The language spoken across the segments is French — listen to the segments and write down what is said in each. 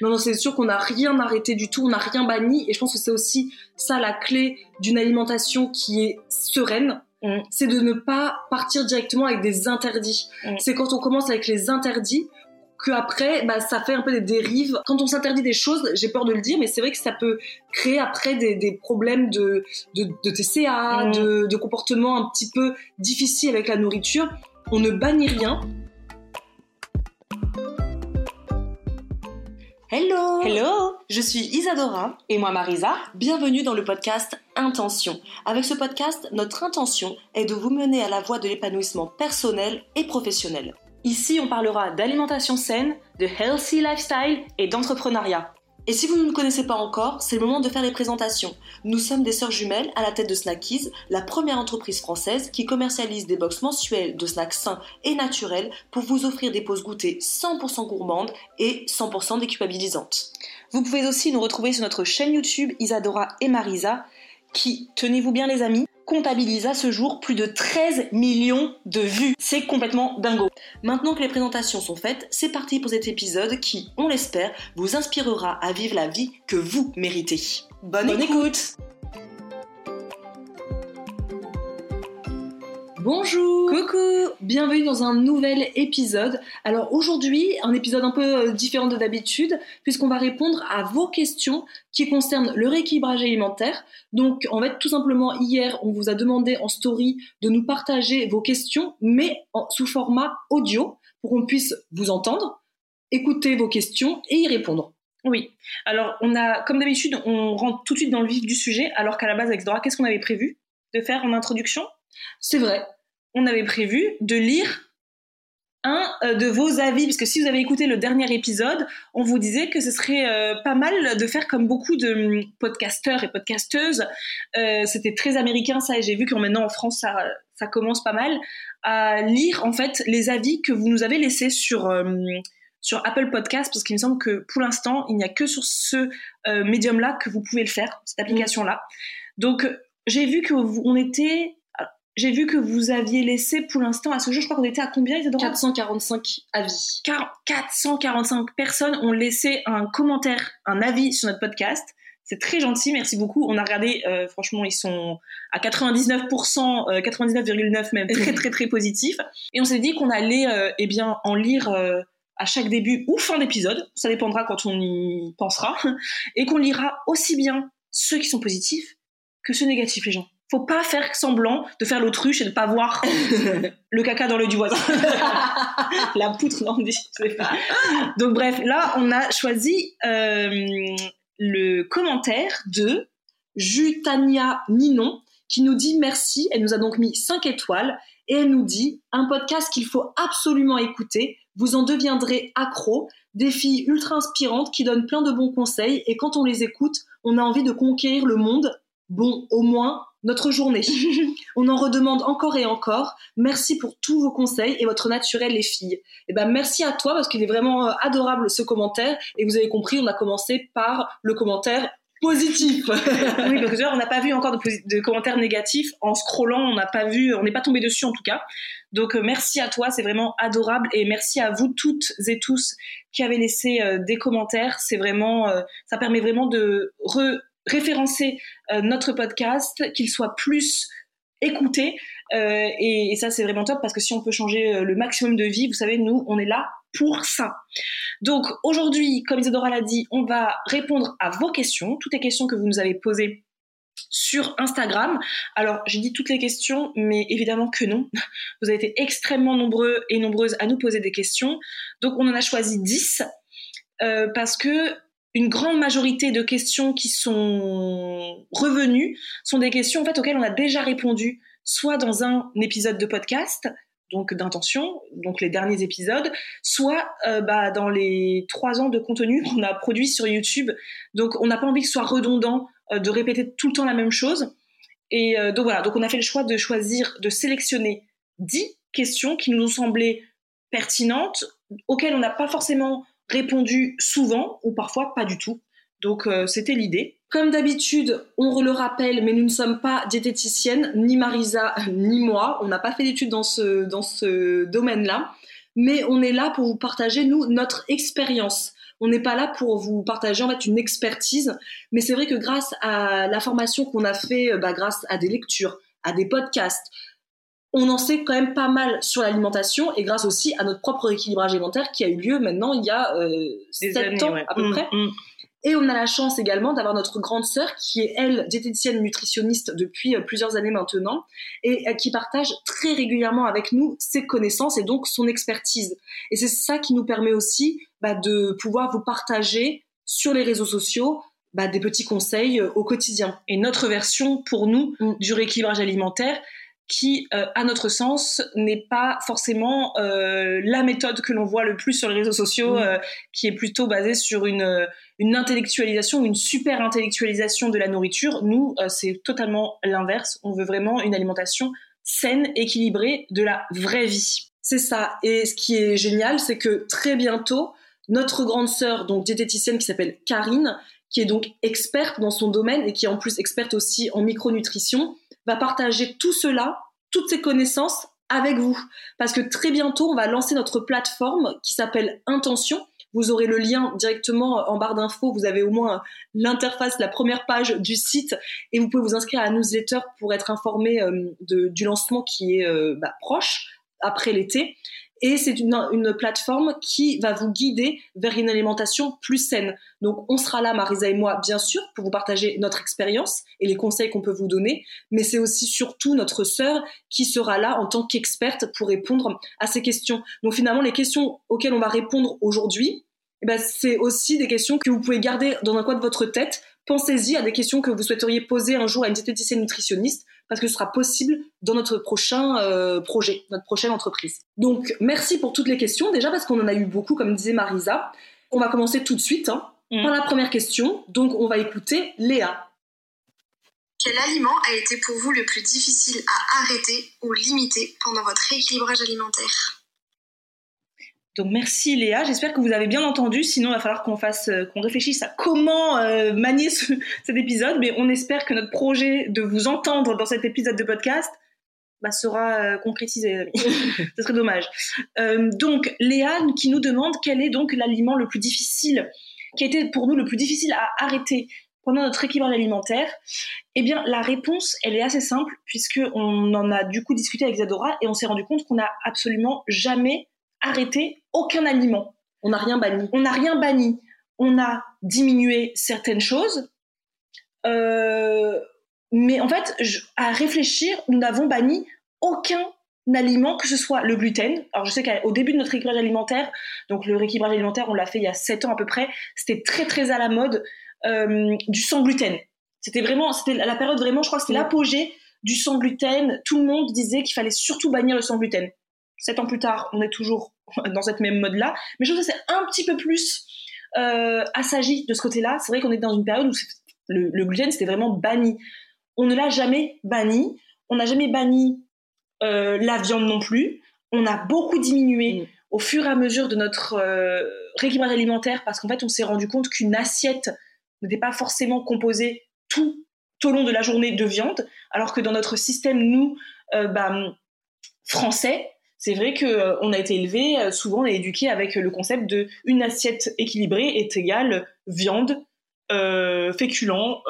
Non, non, c'est sûr qu'on n'a rien arrêté du tout, on n'a rien banni, et je pense que c'est aussi ça la clé d'une alimentation qui est sereine, Mm. c'est de ne pas partir directement avec des interdits. Mm. C'est quand on commence avec les interdits que après, bah, ça fait un peu des dérives. Quand on s'interdit des choses, j'ai peur de le dire, mais c'est vrai que ça peut créer après des, des problèmes de, de, de TCA, Mm. de, de comportements un petit peu difficiles avec la nourriture. On ne bannit rien. Hello Hello Je suis Isadora Et moi, Marisa Bienvenue dans le podcast Intention. Avec ce podcast, notre intention est de vous mener à la voie de l'épanouissement personnel et professionnel. Ici, on parlera d'alimentation saine, de healthy lifestyle et d'entrepreneuriat. Et si vous ne nous connaissez pas encore, c'est le moment de faire les présentations. Nous sommes des sœurs jumelles à la tête de Snackies, la première entreprise française qui commercialise des box mensuelles de snacks sains et naturels pour vous offrir des pauses goûters 100% gourmandes et 100% déculpabilisantes. Vous pouvez aussi nous retrouver sur notre chaîne YouTube Isadora et Marisa qui, tenez-vous bien les amis, comptabilise à ce jour plus de 13 millions de vues. C'est complètement dingo. Maintenant que les présentations sont faites, c'est parti pour cet épisode qui, on l'espère, vous inspirera à vivre la vie que vous méritez. Bonne, Bonne écoute. Bonjour Coucou Bienvenue dans un nouvel épisode. Alors aujourd'hui, un épisode un peu euh, différent de d'habitude, puisqu'on va répondre à vos questions qui concernent le rééquilibrage alimentaire. Donc en fait, tout simplement, hier, on vous a demandé en story de nous partager vos questions, mais en- sous format audio, pour qu'on puisse vous entendre, écouter vos questions et y répondre. Oui. Alors, on a, comme d'habitude, on rentre tout de suite dans le vif du sujet, alors qu'à la base, avec Dora, qu'est-ce qu'on avait prévu de faire en introduction? C'est vrai. On avait prévu de lire un euh, de vos avis, parce que si vous avez écouté le dernier épisode, on vous disait que ce serait euh, pas mal de faire comme beaucoup de hum, podcasteurs et podcasteuses. Euh, C'était très américain ça, et j'ai vu que maintenant en France ça, ça commence pas mal à lire en fait les avis que vous nous avez laissés sur hum, sur Apple Podcast, parce qu'il me semble que pour l'instant il n'y a que sur ce médium-là que vous pouvez le faire, cette application-là. Donc j'ai vu que vous, on était j'ai vu que vous aviez laissé pour l'instant, à ce jour, je crois qu'on était à combien, Isadora 445 avis. 40 445 personnes ont laissé un commentaire, un avis sur notre podcast. C'est très gentil, merci beaucoup. On a regardé, euh, franchement, ils sont à 99%, euh, 99,9 même, très très très positifs. Et on s'est dit qu'on allait, euh, eh bien, en lire euh, à chaque début ou fin d'épisode, ça dépendra quand on y pensera, et qu'on lira aussi bien ceux qui sont positifs que ceux négatifs, les gens. Faut pas faire semblant de faire l'autruche et de pas voir le caca dans l'œil du voisin. La poutre, non, on dit. Donc bref, là, on a choisi euh, le commentaire de Jutania Ninon qui nous dit merci. Elle nous a donc mis 5 étoiles et elle nous dit un podcast qu'il faut absolument écouter. Vous en deviendrez accro. Des filles ultra inspirantes qui donnent plein de bons conseils et quand on les écoute, on a envie de conquérir le monde. Bon, au moins notre journée. on en redemande encore et encore. Merci pour tous vos conseils et votre naturel, les filles. Eh ben, merci à toi parce qu'il est vraiment euh, adorable ce commentaire. Et vous avez compris, on a commencé par le commentaire positif. oui, parce que d'ailleurs, on n'a pas vu encore de, commentaires négatifs. En scrollant, on n'a pas vu, on n'est pas tombé dessus en tout cas. Donc, euh, merci à toi, c'est vraiment adorable. Et merci à vous toutes et tous qui avez laissé euh, des commentaires. C'est vraiment, euh, ça permet vraiment de re- référencer euh, notre podcast, qu'il soit plus écouté. Euh, et, ça, c'est vraiment top parce que si on peut changer euh, le maximum de vie, vous savez, nous, on est là pour ça. Donc aujourd'hui, comme Isadora l'a dit, on va répondre à vos questions, toutes les questions que vous nous avez posées sur Instagram. Alors, j'ai dit toutes les questions, mais évidemment que non. Vous avez été extrêmement nombreux et nombreuses à nous poser des questions. Donc, on en a choisi 10 euh, parce que une grande majorité de questions qui sont revenues sont des questions en fait auxquelles on a déjà répondu, soit dans un épisode de podcast, donc d'intention, donc les derniers épisodes, soit euh, bah, dans les trois ans de contenu qu'on a produit sur YouTube. Donc on n'a pas envie que ce soit redondant euh, de répéter tout le temps la même chose. Et euh, donc voilà, donc on a fait le choix de choisir, de sélectionner dix questions qui nous ont semblé pertinentes, auxquelles on n'a pas forcément répondu souvent ou parfois pas du tout. Donc euh, c'était l'idée. Comme d'habitude, on le rappelle, mais nous ne sommes pas diététiciennes, ni Marisa, ni moi. On n'a pas fait d'études dans ce, dans ce domaine-là. Mais on est là pour vous partager, nous, notre expérience. On n'est pas là pour vous partager en fait une expertise, mais c'est vrai que grâce à la formation qu'on a fait, euh, bah, grâce à des lectures, à des podcasts, on en sait quand même pas mal sur l'alimentation et grâce aussi à notre propre équilibrage alimentaire qui a eu lieu maintenant il y a euh, 7 ans à peu Mmh, près. mmh. Et on a la chance également d'avoir notre grande sœur qui est, elle, diététicienne nutritionniste depuis euh, plusieurs années maintenant et euh, qui partage très régulièrement avec nous ses connaissances et donc son expertise. Et c'est ça qui nous permet aussi bah, de pouvoir vous partager sur les réseaux sociaux bah, des petits conseils euh, au quotidien. Et notre version pour nous Mm. du rééquilibrage alimentaire qui, euh, à notre sens, n'est pas forcément euh, la méthode que l'on voit le plus sur les réseaux sociaux, Mm. euh, qui est plutôt basée sur une, une intellectualisation, une super intellectualisation de la nourriture. Nous, c'est totalement l'inverse. On veut vraiment une alimentation saine, équilibrée, de la vraie vie. C'est ça. Et ce qui est génial, c'est que très bientôt, notre grande sœur, donc diététicienne qui s'appelle Karine, qui est donc experte dans son domaine et qui est en plus experte aussi en micronutrition, va partager tout cela, toutes ces connaissances avec vous. Parce que très bientôt, on va lancer notre plateforme qui s'appelle Intention. Vous aurez le lien directement en barre d'infos. Vous avez au moins l'interface, la première page du site, et vous pouvez vous inscrire à la newsletter pour être informé euh, du lancement qui est euh, bah, proche après l'été. Et c'est une, plateforme qui va vous guider vers une alimentation plus saine. Donc, on sera là, Marisa et moi, bien sûr, pour vous partager notre expérience et les conseils qu'on peut vous donner. Mais c'est aussi surtout notre sœur qui sera là en tant qu'experte pour répondre à ces questions. Donc, finalement, les questions auxquelles on va répondre aujourd'hui, eh ben, c'est aussi des questions que vous pouvez garder dans un coin de votre tête. Pensez-y à des questions que vous souhaiteriez poser un jour à une diététicienne nutritionniste parce que ce sera possible dans notre prochain euh, projet, notre prochaine entreprise. Donc, merci pour toutes les questions, déjà parce qu'on en a eu beaucoup, comme disait Marisa. On va commencer tout de suite hein, Mm. par la première question. Donc, on va écouter Léa. Quel aliment a été pour vous le plus difficile à arrêter ou limiter pendant votre rééquilibrage alimentaire? Donc merci Léa, j'espère que vous avez bien entendu, sinon il va falloir qu'on fasse, euh, qu'on réfléchisse à comment euh, manier ce- cet épisode, mais on espère que notre projet de vous entendre dans cet épisode de podcast bah, sera euh, concrétisé. Ce serait dommage. Donc Léa qui nous demande quel est donc l'aliment le plus difficile, qui a été pour nous le plus difficile à arrêter pendant notre équilibrage alimentaire? Eh bien la réponse, elle est assez simple, puisque on en a du coup discuté avec Zadora et on s'est rendu compte qu'on n'a absolument jamais arrêté aucun aliment. On n'a rien banni. On n'a rien banni. On a diminué certaines choses. Euh, mais en fait, je- à réfléchir, nous n'avons banni aucun aliment, que ce soit le gluten. Alors je sais qu'au début de notre rééquilibrage alimentaire, donc le rééquilibrage alimentaire, on l'a fait il y a 7 ans à peu près, c'était très très à la mode euh, du sans gluten. C'était vraiment, c'était la période vraiment, je crois que c'était l'apogée du sans gluten. Tout le monde disait qu'il fallait surtout bannir le sans gluten. Sept ans plus tard, on est toujours dans cette même mode-là. Mais je trouve que c'est un petit peu plus euh, assagi de ce côté-là. C'est vrai qu'on est dans une période où le, le gluten, c'était vraiment banni. On ne l'a jamais banni. On n'a jamais banni euh, la viande non plus. On a beaucoup diminué Mm. au fur et à mesure de notre euh, rééquilibrage alimentaire parce qu'en fait, on s'est rendu compte qu'une assiette n'était pas forcément composée tout au long de la journée de viande, alors que dans notre système, nous, euh, bah, français, c'est vrai que euh, on a été élevé, euh, souvent on est éduqué avec le concept de une assiette équilibrée est égale viande, euh, féculents,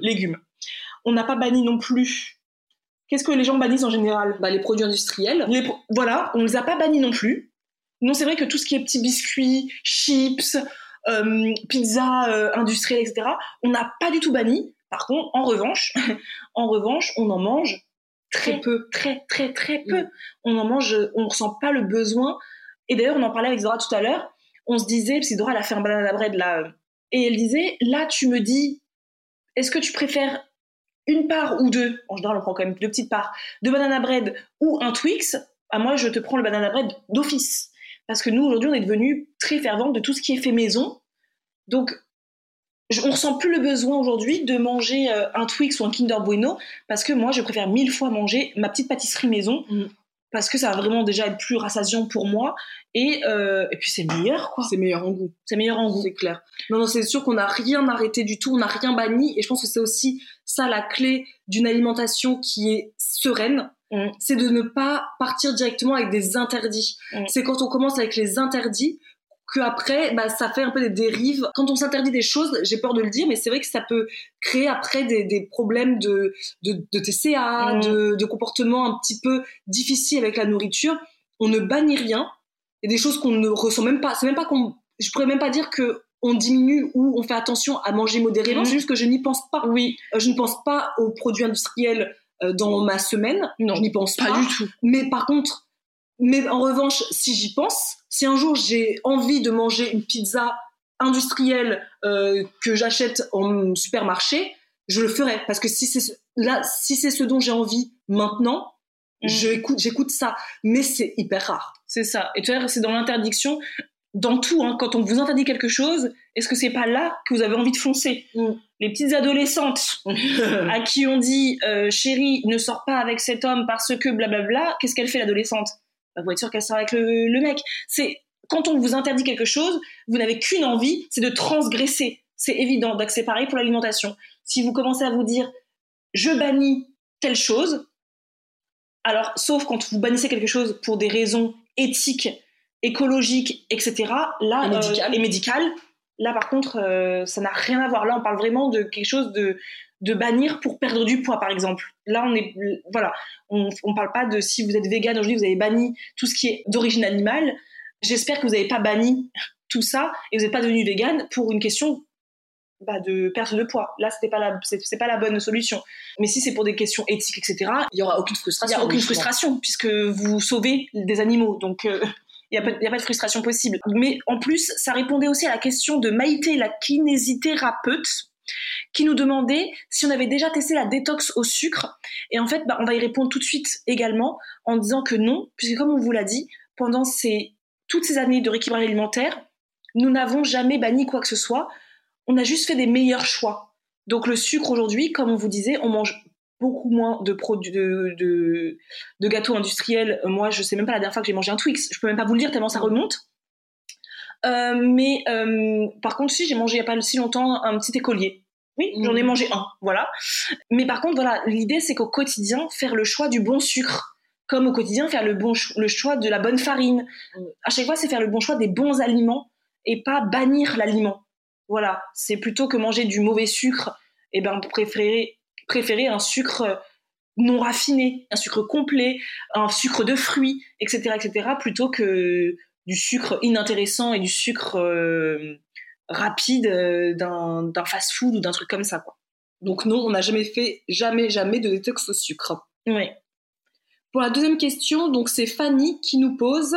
légumes. On n'a pas banni non plus. Qu'est-ce que les gens bannissent en général? Bah, les produits industriels. Les pro- Voilà, on les a pas bannis non plus. Non, c'est vrai que tout ce qui est petits biscuits, chips, pizza industrielle, etc., on n'a pas du tout banni. Par contre, en revanche, en revanche, on en mange très peu, très très très peu. Mm. On en mange, on ressent pas le besoin. Et d'ailleurs, on en parlait avec Zora tout à l'heure. On se disait, parce que Dora elle a fait un banana bread là Et elle disait, là, tu me dis, est-ce que tu préfères une part ou deux, en général on prend quand même deux petites parts, de banana bread ou un Twix, à moi je te prends le banana bread d'office. Parce que nous aujourd'hui on est devenus très fervents de tout ce qui est fait maison. Donc on ressent plus le besoin aujourd'hui de manger euh, un Twix ou un Kinder Bueno parce que moi je préfère mille fois manger ma petite pâtisserie maison mm. parce que ça va vraiment déjà être plus rassasiant pour moi et, euh, et puis c'est meilleur quoi. C'est meilleur en goût. C'est meilleur en goût. C'est clair. Non non c'est sûr qu'on n'a rien arrêté du tout, on n'a rien banni et je pense que c'est aussi ça la clé d'une alimentation qui est sereine. Mm. C'est de ne pas partir directement avec des interdits. Mm. C'est quand on commence avec les interdits que après bah, ça fait un peu des dérives. Quand on s'interdit des choses, j'ai peur de le dire, mais c'est vrai que ça peut créer après des, des problèmes de, de, de TCA, mm. de, de comportements un petit peu difficiles avec la nourriture. On ne bannit rien. Il y a des choses qu'on ne ressent même pas. C'est même pas qu'on. Je pourrais même pas dire que on diminue ou on fait attention à manger modérément. Mm. C'est juste que je n'y pense pas. Oui. Euh, je ne pense pas aux produits industriels euh, dans ma semaine. Non, je n'y pense pas, pas du tout. Mais par contre, mais en revanche, si j'y pense, si un jour j'ai envie de manger une pizza industrielle euh, que j'achète en supermarché, je le ferai parce que si c'est là, si c'est ce dont j'ai envie maintenant, Mm. j'écoute, j'écoute ça. Mais c'est hyper rare. C'est ça. Et tu vois, c'est dans l'interdiction, dans tout. Hein, quand on vous interdit quelque chose, est-ce que c'est pas là que vous avez envie de foncer? Mm. Les petites adolescentes à qui on dit euh, chérie, ne sors pas avec cet homme parce que blablabla, qu'est-ce qu'elle fait l'adolescente? Bah, Vous êtes sûr qu'elle sort avec le, le mec. C'est quand on vous interdit quelque chose, vous n'avez qu'une envie, c'est de transgresser. C'est évident. Donc c'est pareil pour l'alimentation. Si vous commencez à vous dire je bannis telle chose, alors sauf quand vous bannissez quelque chose pour des raisons éthiques, écologiques, etc. Là Et médicales. euh, et médicales, là par contre euh, ça n'a rien à voir. Là on parle vraiment de quelque chose de de bannir pour perdre du poids par exemple. Là on est voilà, on on parle pas de si vous êtes vegan aujourd'hui vous avez banni tout ce qui est d'origine animale. J'espère que vous n'avez pas banni tout ça et vous n'êtes pas devenu vegan pour une question bah, de perte de poids. Là, c'était pas la, c'est, pas la bonne solution. Mais si c'est pour des questions éthiques, etc., Il y aura aucune il frustration. n'y a aucune justement. frustration puisque vous sauvez des animaux. Donc, euh, il n'y a, il y a pas de frustration possible. Mais en plus, ça répondait aussi à la question de Maïté, la kinésithérapeute, qui nous demandait si on avait déjà testé la détox au sucre. Et en fait, bah, on va y répondre tout de suite également en disant que non, puisque comme on vous l'a dit, pendant toutes ces années de rééquilibrage alimentaire, nous n'avons jamais banni quoi que ce soit. On a juste fait des meilleurs choix. Donc le sucre aujourd'hui, comme on vous disait, on mange beaucoup moins de de, gâteaux industriels. Euh, Moi, je sais même pas la dernière fois que j'ai mangé un Twix. Je peux même pas vous le dire tellement ça remonte. Euh, mais euh, par contre, si j'ai mangé il y a pas si longtemps un petit écolier. Oui, j'en ai mangé un, voilà. Mais par contre, voilà, l'idée c'est qu'au quotidien, faire le choix du bon sucre, comme au quotidien, faire le bon cho- le choix de la bonne farine. Mhm. À chaque fois, c'est faire le bon choix des bons aliments et pas bannir l'aliment. Voilà, c'est plutôt que manger du mauvais sucre, et ben préférer préférer un sucre non raffiné, un sucre complet, un sucre de fruits, etc., etc., plutôt que du sucre inintéressant et du sucre euh, rapide euh, d'un fast-food ou d'un truc comme ça, quoi. Donc non, on n'a jamais fait, jamais, jamais de détox au sucre. Oui. Pour la deuxième question, donc c'est Fanny qui nous pose.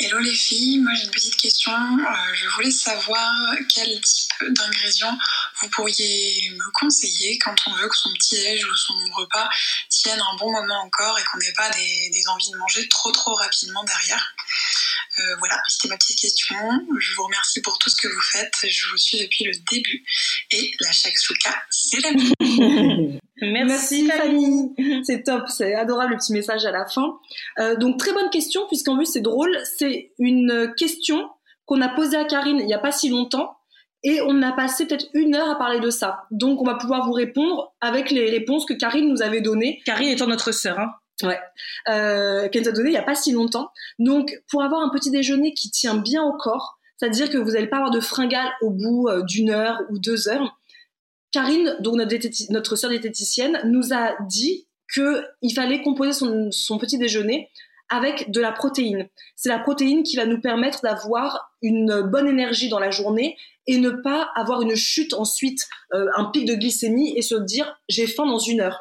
Hello les filles, moi j'ai une petite question. Euh, je voulais savoir quel type d'ingrédients vous pourriez me conseiller quand on veut que son petit-déj ou son repas tienne un bon moment encore et qu'on n'ait pas des, des envies de manger trop trop rapidement derrière. Euh, voilà, c'était ma petite question. Je vous remercie pour tout ce que vous faites. Je vous suis depuis le début. Et la shakshuka, c'est la mienne. Merci, Fanny. C'est top, c'est adorable le petit message à la fin. Euh, donc très bonne question puisqu'en plus c'est drôle, c'est une question qu'on a posée à Karine il n'y a pas si longtemps et on a passé peut-être une heure à parler de ça. Donc on va pouvoir vous répondre avec les réponses que Karine nous avait données, Carrie étant notre sœur, hein. Euh, qu'elle nous a données il n'y a pas si longtemps. Donc pour avoir un petit déjeuner qui tient bien au corps, c'est-à-dire que vous n'allez pas avoir de fringales au bout euh, d'une heure ou deux heures, Karine, donc notre, diététi- notre sœur diététicienne, nous a dit qu'il fallait composer son, son petit déjeuner avec de la protéine. C'est la protéine qui va nous permettre d'avoir une bonne énergie dans la journée et ne pas avoir une chute ensuite, euh, un pic de glycémie et se dire j'ai faim dans une heure.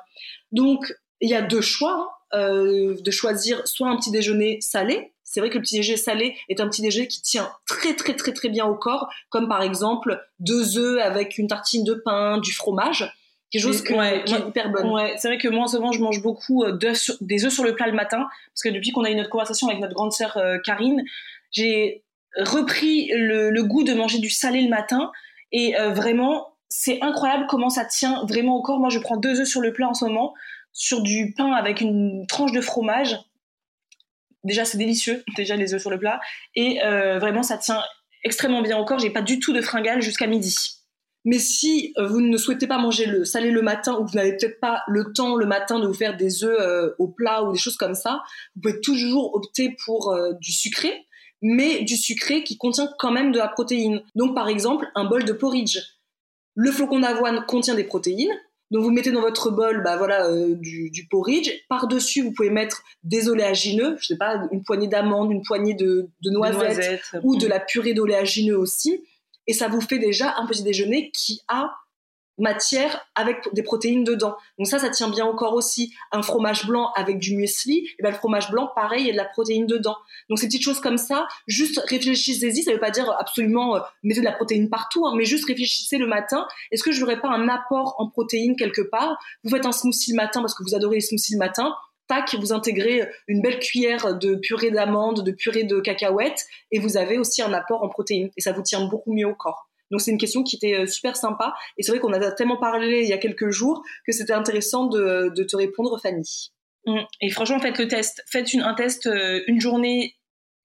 Donc il y a deux choix, hein, euh, de choisir soit un petit déjeuner salé, c'est vrai que le petit déjeuner salé est un petit déjeuner qui tient très très très très bien au corps, comme par exemple deux œufs avec une tartine de pain, du fromage quelque chose qui est hyper bonne. Ouais, c'est vrai que moi en ce moment je mange beaucoup euh, des œufs sur le plat le matin parce que depuis qu'on a eu notre conversation avec notre grande sœur euh, Karine, j'ai repris le, goût de manger du salé le matin et euh, vraiment c'est incroyable comment ça tient vraiment au corps. Moi je prends deux œufs sur le plat en ce moment sur du pain avec une tranche de fromage. Déjà c'est délicieux déjà les œufs sur le plat et vraiment ça tient extrêmement bien au corps. J'ai pas du tout de fringales jusqu'à midi. Mais si euh, vous ne souhaitez pas manger le salé le matin ou que vous n'avez peut-être pas le temps le matin de vous faire des œufs euh, au plat ou des choses comme ça, vous pouvez toujours opter pour euh, du sucré, mais du sucré qui contient quand même de la protéine. Donc par exemple, un bol de porridge. Le flocon d'avoine contient des protéines, donc vous mettez dans votre bol, bah voilà, du, porridge. Par dessus, vous pouvez mettre des oléagineux, je sais pas, une poignée d'amandes, une poignée de, noisettes, ou de la purée d'oléagineux aussi. Et ça vous fait déjà un petit déjeuner qui a matière avec des protéines dedans. Donc ça, ça tient bien corps aussi. Un fromage blanc avec du muesli, et ben le fromage blanc, pareil, il y a de la protéine dedans. Donc ces petites choses comme ça, juste réfléchissez-y. Ça veut pas dire absolument euh, mettez de la protéine partout, hein, mais juste réfléchissez le matin. Est-ce que je n'aurais pas un apport en protéines quelque part? Vous faites un smoothie le matin parce que vous adorez les smoothies le matin tac, vous intégrez une belle cuillère de purée d'amandes, de purée de cacahuètes, et vous avez aussi un apport en protéines, et ça vous tient beaucoup mieux au corps. Donc c'est une question qui était euh, super sympa, et c'est vrai qu'on a tellement parlé il y a quelques jours que c'était intéressant de, te répondre, Fanny. Mmh. Et franchement, faites le test. Faites un test, euh, une journée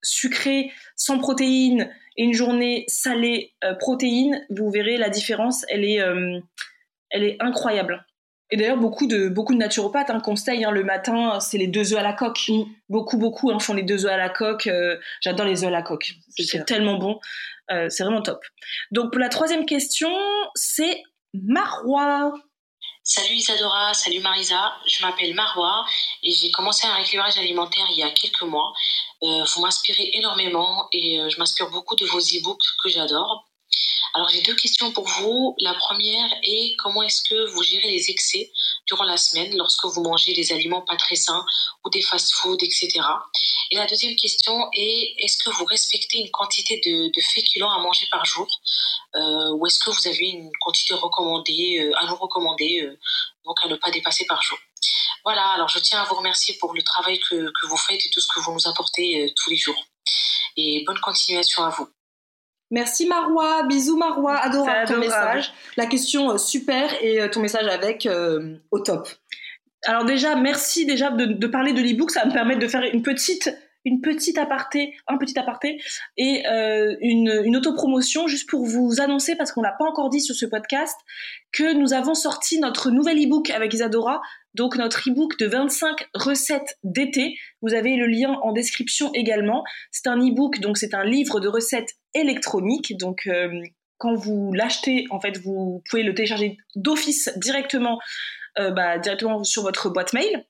sucrée sans protéines et une journée salée euh, protéines. Vous verrez la différence, elle est, elle est incroyable. Et d'ailleurs, beaucoup de, beaucoup de naturopathes hein, conseillent hein, le matin, c'est les deux œufs à la coque. Mm. Beaucoup, beaucoup hein, font les deux œufs à la coque. Euh, j'adore les œufs à la coque. C'est tellement bon. Euh, c'est vraiment top. Donc, pour la troisième question, c'est Marois. Salut Isadora, salut Marisa, je m'appelle Marois et j'ai commencé un rééquilibrage alimentaire il y a quelques mois. Euh, vous m'inspirez énormément et je m'inspire beaucoup de vos e-books que j'adore. Alors j'ai deux questions pour vous. La première est comment est-ce que vous gérez les excès durant la semaine lorsque vous mangez des aliments pas très sains ou des fast-foods, etc. Et la deuxième question est est-ce que vous respectez une quantité de, féculents à manger par jour? Euh, ou est-ce que vous avez une quantité recommandée euh, à nous recommander euh, donc à ne pas dépasser par jour? Voilà, alors je tiens à vous remercier pour le travail que vous faites et tout ce que vous nous apportez tous les jours. Et bonne continuation à vous. Merci Marois, bisous Marois, adorable, ton message. La question euh, super et euh, ton message avec euh, au top. Alors déjà, merci déjà de, parler de l'ebook, ça va me permettre de faire une petite une petite aparté, un petit aparté et une, une autopromotion juste pour vous annoncer parce qu'on l'a pas encore dit sur ce podcast que nous avons sorti notre nouvel ebook avec Isadora donc notre e-book de 25 recettes d'été. Vous avez le lien en description également. C'est un e-book, donc c'est un livre de recettes électroniques. Donc euh, quand vous l'achetez, en fait, vous pouvez le télécharger d'office directement, euh, bah, directement sur votre boîte mail.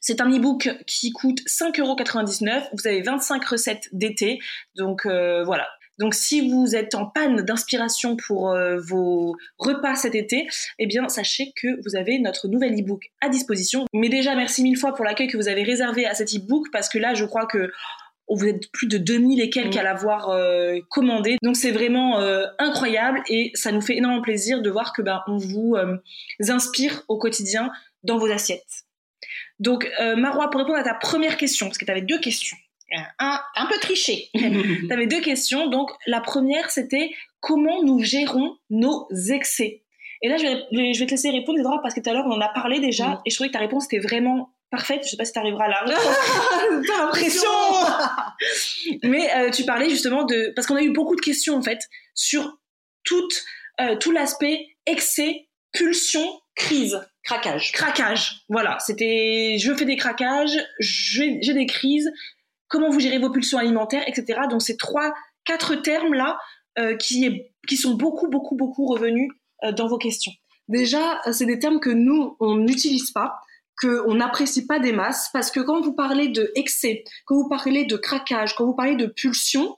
C'est un e-book qui coûte 5,99€. Vous avez 25 recettes d'été. Donc euh, voilà, donc si vous êtes en panne d'inspiration pour euh, vos repas cet été, eh bien sachez que vous avez notre nouvel e-book à disposition. Mais déjà merci mille fois pour l'accueil que vous avez réservé à cet e-book parce que là je crois que oh, vous êtes plus de 2000 et quelques à l'avoir euh, commandé. Donc c'est vraiment euh, incroyable et ça nous fait énormément plaisir de voir que ben on vous inspire au quotidien dans vos assiettes. Donc Marois, pour répondre à ta première question, parce que tu avais deux questions un, un peu triché. tu avais deux questions. Donc, la première, c'était comment nous gérons nos excès? Et là, je vais, je vais te laisser répondre, Edouard, parce que tout à l'heure, on en a parlé déjà, mm. et je trouvais que ta réponse était vraiment parfaite. Je sais pas si tu arriveras là. T'as l'impression Mais euh, tu parlais justement de... Parce qu'on a eu beaucoup de questions, en fait, sur toute, euh, tout l'aspect excès, pulsion, crise. Craquage. Craquage. Voilà. C'était, je fais des craquages, j'ai des crises, comment vous gérez vos pulsions alimentaires, etc. Donc ces trois, quatre termes là euh, qui, qui sont beaucoup, beaucoup, beaucoup revenus euh, dans vos questions. Déjà, c'est des termes que nous on n'utilise pas, qu'on n'apprécie pas des masses, parce que quand vous parlez de excès, quand vous parlez de craquage, quand vous parlez de pulsion,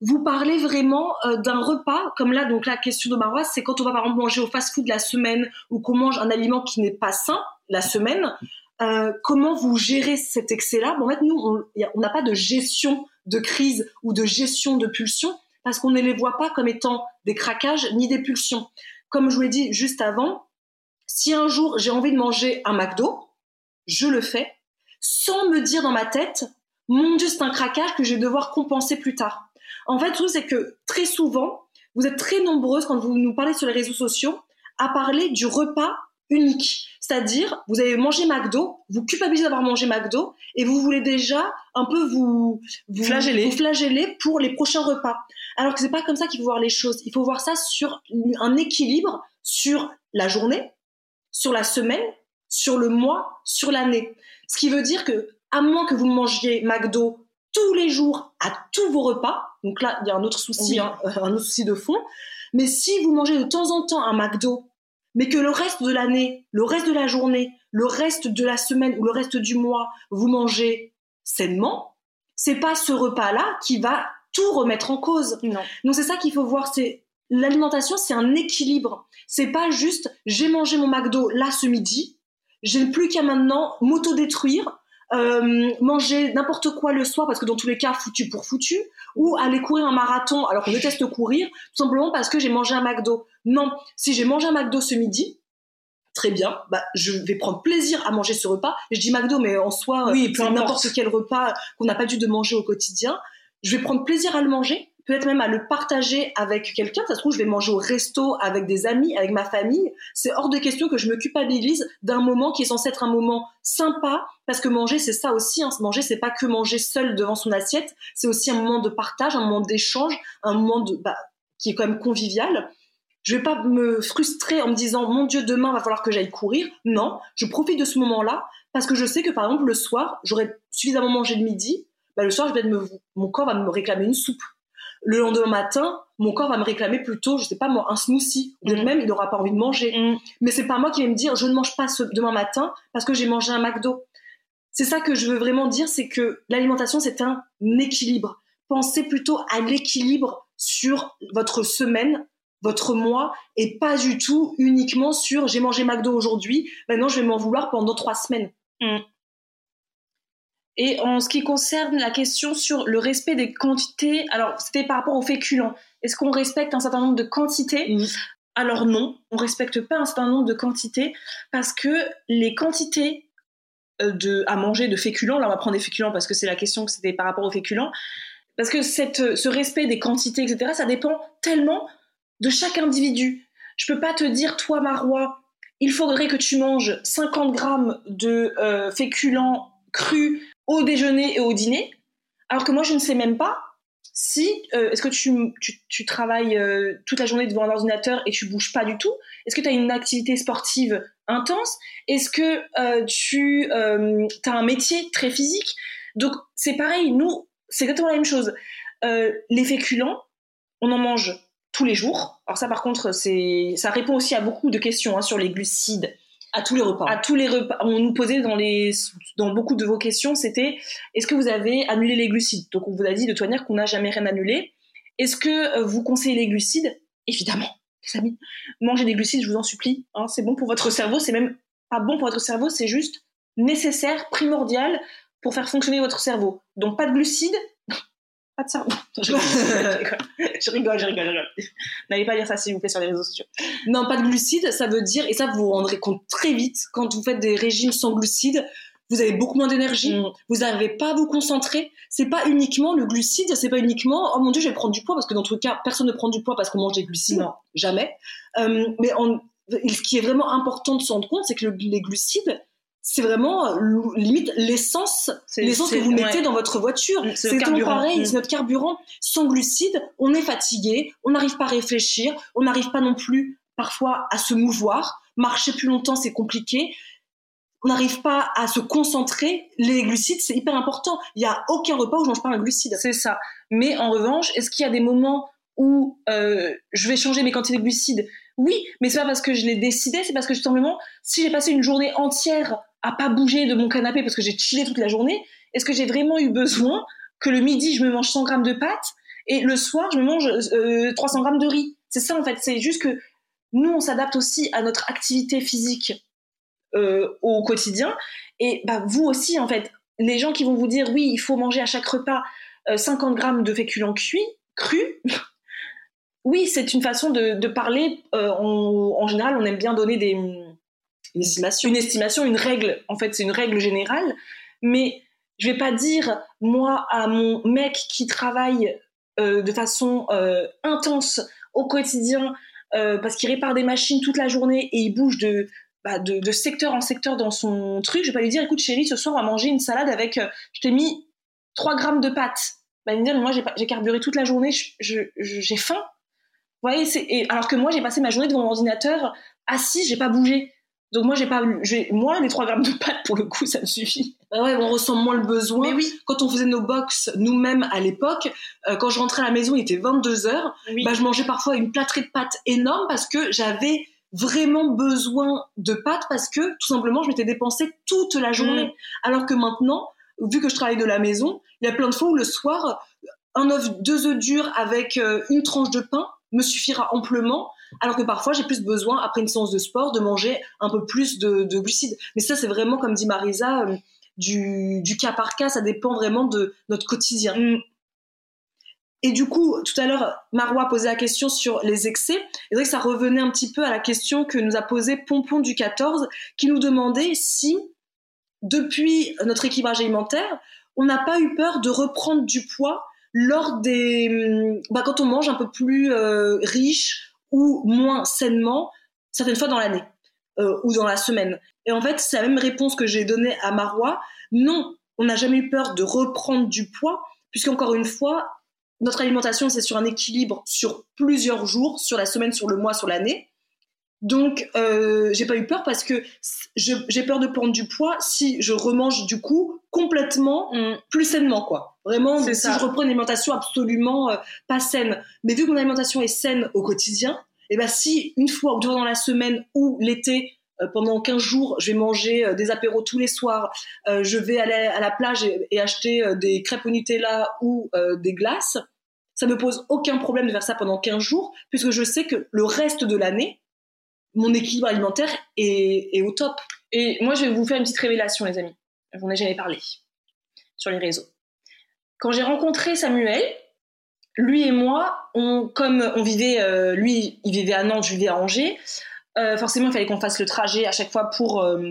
vous parlez vraiment euh, d'un repas, comme là, donc la question de Marois, c'est quand on va par exemple manger au fast-food la semaine ou qu'on mange un aliment qui n'est pas sain la semaine, euh, comment vous gérez cet excès-là? En fait, nous, on n'a pas de gestion de crise ou de gestion de pulsion parce qu'on ne les voit pas comme étant des craquages ni des pulsions. Comme je vous l'ai dit juste avant, si un jour j'ai envie de manger un McDo, je le fais sans me dire dans ma tête, mon Dieu, c'est un craquage que je vais devoir compenser plus tard. En fait, le truc, c'est que très souvent, vous êtes très nombreuses quand vous nous parlez sur les réseaux sociaux à parler du repas unique. C'est-à-dire, vous avez mangé McDo, vous culpabilisez d'avoir mangé McDo et vous voulez déjà un peu vous, vous, flageller. flageller pour les prochains repas. Alors que c'est pas comme ça qu'il faut voir les choses. Il faut voir ça sur un équilibre sur la journée, sur la semaine, sur le mois, sur l'année. Ce qui veut dire que, à moins que vous mangiez McDo tous les jours à tous vos repas, donc là, il y a un autre souci, hein, un autre souci de fond. Mais si vous mangez de temps en temps un McDo mais que le reste de l'année, le reste de la journée, le reste de la semaine ou le reste du mois, vous mangez sainement, c'est pas ce repas-là qui va tout remettre en cause. Non. Donc c'est ça qu'il faut voir, c'est l'alimentation, c'est un équilibre. C'est pas juste j'ai mangé mon McDo là ce midi, j'ai plus qu'à maintenant m'auto-détruire, euh, manger n'importe quoi le soir parce que dans tous les cas foutu pour foutu, ou aller courir un marathon alors qu'on déteste courir, tout simplement parce que j'ai mangé un McDo. Non, si j'ai mangé un McDo ce midi, très bien, bah, je vais prendre plaisir à manger ce repas. Je dis McDo, mais en soi, oui, c'est n'importe quel repas qu'on n'a pas dû de manger au quotidien. Je vais prendre plaisir à le manger, peut-être même à le partager avec quelqu'un. Ça se trouve, je vais manger au resto avec des amis, avec ma famille. C'est hors de question que je me culpabilise d'un moment qui est censé être un moment sympa, parce que manger, c'est ça aussi. Hein. Manger, c'est pas que manger seul devant son assiette. C'est aussi un moment de partage, un moment d'échange, un moment de, bah, qui est quand même convivial. Je vais pas me frustrer en me disant mon Dieu demain va falloir que j'aille courir. Non, je profite de ce moment-là parce que je sais que par exemple le soir j'aurais suffisamment mangé le midi. Bah, le soir je vais me, mon corps va me réclamer une soupe. Le lendemain matin, mon corps va me réclamer plutôt, je sais pas moi, un smoothie. Ou Mhm. même il n'aura pas envie de manger. Mm. Mais c'est pas moi qui vais me dire je ne mange pas ce demain matin parce que j'ai mangé un McDo. C'est ça que je veux vraiment dire, c'est que l'alimentation c'est un équilibre. Pensez plutôt à l'équilibre sur votre semaine, votre mois, et pas du tout uniquement sur j'ai mangé McDo aujourd'hui, maintenant je vais m'en vouloir pendant trois semaines. Et en ce qui concerne la question sur le respect des quantités, alors c'était par rapport aux féculents. Est-ce qu'on respecte un certain nombre de quantités? Alors non, on respecte pas un certain nombre de quantités parce que les quantités euh, de, à manger de féculents, là on va prendre des féculents parce que c'est la question que c'était par rapport aux féculents, parce que cette, ce respect des quantités, etc., ça dépend tellement de chaque individu. Je peux pas te dire, toi Marois, il faudrait que tu manges 50 grammes de euh, féculents crus au déjeuner et au dîner, alors que moi je ne sais même pas si euh, est-ce que tu, travailles euh, toute la journée devant un ordinateur et tu bouges pas du tout? Est-ce que tu as une activité sportive intense? Est-ce que tu as un métier très physique? Donc c'est pareil, nous c'est exactement la même chose. Les féculents, on en mange tous les jours. Alors ça par contre c'est ça répond aussi à beaucoup de questions hein, sur les glucides À tous les repas. à tous les repas. On nous posait dans, les, dans beaucoup de vos questions, c'était est-ce que vous avez annulé les glucides? Donc on vous a dit de toute manière qu'on n'a jamais rien annulé. Est-ce que euh, vous conseillez les glucides? Évidemment, les amis. Mangez des glucides, je vous en supplie. hein, c'est bon pour votre cerveau, c'est même pas bon pour votre cerveau, c'est juste nécessaire, primordial pour faire fonctionner votre cerveau. Donc pas de glucides, pas de cerveau. Je rigole, je rigole, je rigole. N'allez pas dire ça s'il vous plaît sur les réseaux sociaux. Non, pas de glucides, ça veut dire, et ça vous vous rendrez compte très vite, quand vous faites des régimes sans glucides, vous avez beaucoup moins d'énergie, Mm. vous n'arrivez pas à vous concentrer. C'est pas uniquement le glucide, c'est pas uniquement oh mon dieu, je vais prendre du poids, parce que dans tous les cas, personne ne prend du poids parce qu'on mange des glucides. Non. Jamais. Euh, mais on- ce qui est vraiment important de se rendre compte, c'est que le- les glucides, c'est vraiment limite l'essence l'essence que vous mettez ouais. dans votre voiture. Mm, c'est pareil, Mm. c'est notre carburant. Sans glucides, on est fatigué, on n'arrive pas à réfléchir, on n'arrive pas non plus parfois à se mouvoir. Marcher plus longtemps, c'est compliqué. On n'arrive pas à se concentrer. Les glucides, c'est hyper important. Il n'y a aucun repas où je mange pas un glucide. C'est ça. Mais en revanche, est-ce qu'il y a des moments où euh, je vais changer mes quantités de glucides? Oui, mais c'est pas parce que je l'ai décidé, c'est parce que tout simplement, si j'ai passé une journée entière à pas bouger de mon canapé parce que j'ai chillé toute la journée, est-ce que j'ai vraiment eu besoin que le midi je me mange 100 grammes de pâtes et le soir je me mange euh, 300 grammes de riz? C'est ça en fait. C'est juste que nous on s'adapte aussi à notre activité physique au quotidien. Et bah, vous aussi, en fait, les gens qui vont vous dire oui, il faut manger à chaque repas 50 grammes de féculents cuits, crus. oui, c'est une façon de, parler. en général, on aime bien donner des, une estimation. Une règle. En fait, c'est une règle générale. Mais je vais pas dire, moi, à mon mec qui travaille euh, de façon euh, intense au quotidien, euh, parce qu'il répare des machines toute la journée et il bouge de, bah, de, secteur en secteur dans son truc, je vais pas lui dire, écoute chérie, ce soir on va manger une salade avec, je t'ai mis 3 grammes de pâtes. Bah, il me dire, moi j'ai carburé toute la journée, j'ai faim. Vous voyez, et, alors que moi j'ai passé ma journée devant mon ordinateur assis, j'ai pas bougé. Donc moi j'ai pas moi les 3 grammes de pâtes pour le coup ça me suffit. Bah ouais, on ressent moins le besoin. Mais oui. Quand on faisait nos box nous-mêmes à l'époque, euh, quand je rentrais à la maison, il était 22 h bah je mangeais parfois une plâtrée de pâtes énorme parce que j'avais vraiment besoin de pâtes parce que tout simplement je m'étais dépensé toute la journée. Mm. Alors que maintenant, vu que je travaille de la maison, il y a plein de fois où le soir un œuf, deux œufs durs avec euh, une tranche de pain me suffira amplement alors que parfois j'ai plus besoin, après une séance de sport, de manger un peu plus de, glucides. Mais ça, c'est vraiment, comme dit Marisa, euh, du, cas par cas, ça dépend vraiment de notre quotidien. Mm. Et du coup, tout à l'heure, Marois posé la question sur les excès. Et c'est vrai que ça revenait un petit peu à la question que nous a posée Pompon du 14, qui nous demandait si, depuis notre équilibrage alimentaire, on n'a pas eu peur de reprendre du poids lors des, mm, bah, quand on mange un peu plus euh, riche ou moins sainement certaines fois dans l'année euh, ou dans la semaine. Et en fait, c'est la même réponse que j'ai donnée à Marois. Non, on n'a jamais eu peur de reprendre du poids, puisqu'encore une fois, notre alimentation, c'est sur un équilibre sur plusieurs jours, sur la semaine, sur le mois, sur l'année. Donc, euh, j'ai pas eu peur parce que j'ai peur de prendre du poids si je remange du coup complètement mm. plus sainement, quoi. Vraiment, si je reprends une alimentation absolument euh, pas saine. Mais vu que mon alimentation est saine au quotidien, et eh ben si une fois ou deux fois dans la semaine ou l'été, euh, pendant 15 jours, je vais manger euh, des apéros tous les soirs, je vais aller à la plage et, acheter des crêpes au Nutella ou des glaces, ça me pose aucun problème de faire ça pendant 15 jours, puisque je sais que le reste de l'année, mon équilibre alimentaire est, au top. Et moi, je vais vous faire une petite révélation, les amis. Je vous en ai jamais parlé sur les réseaux. Quand j'ai rencontré Samuel, lui et moi, comme on vivait, euh, lui, il vivait à Nantes, je vivais à Angers, euh, forcément, il fallait qu'on fasse le trajet à chaque fois pour, euh,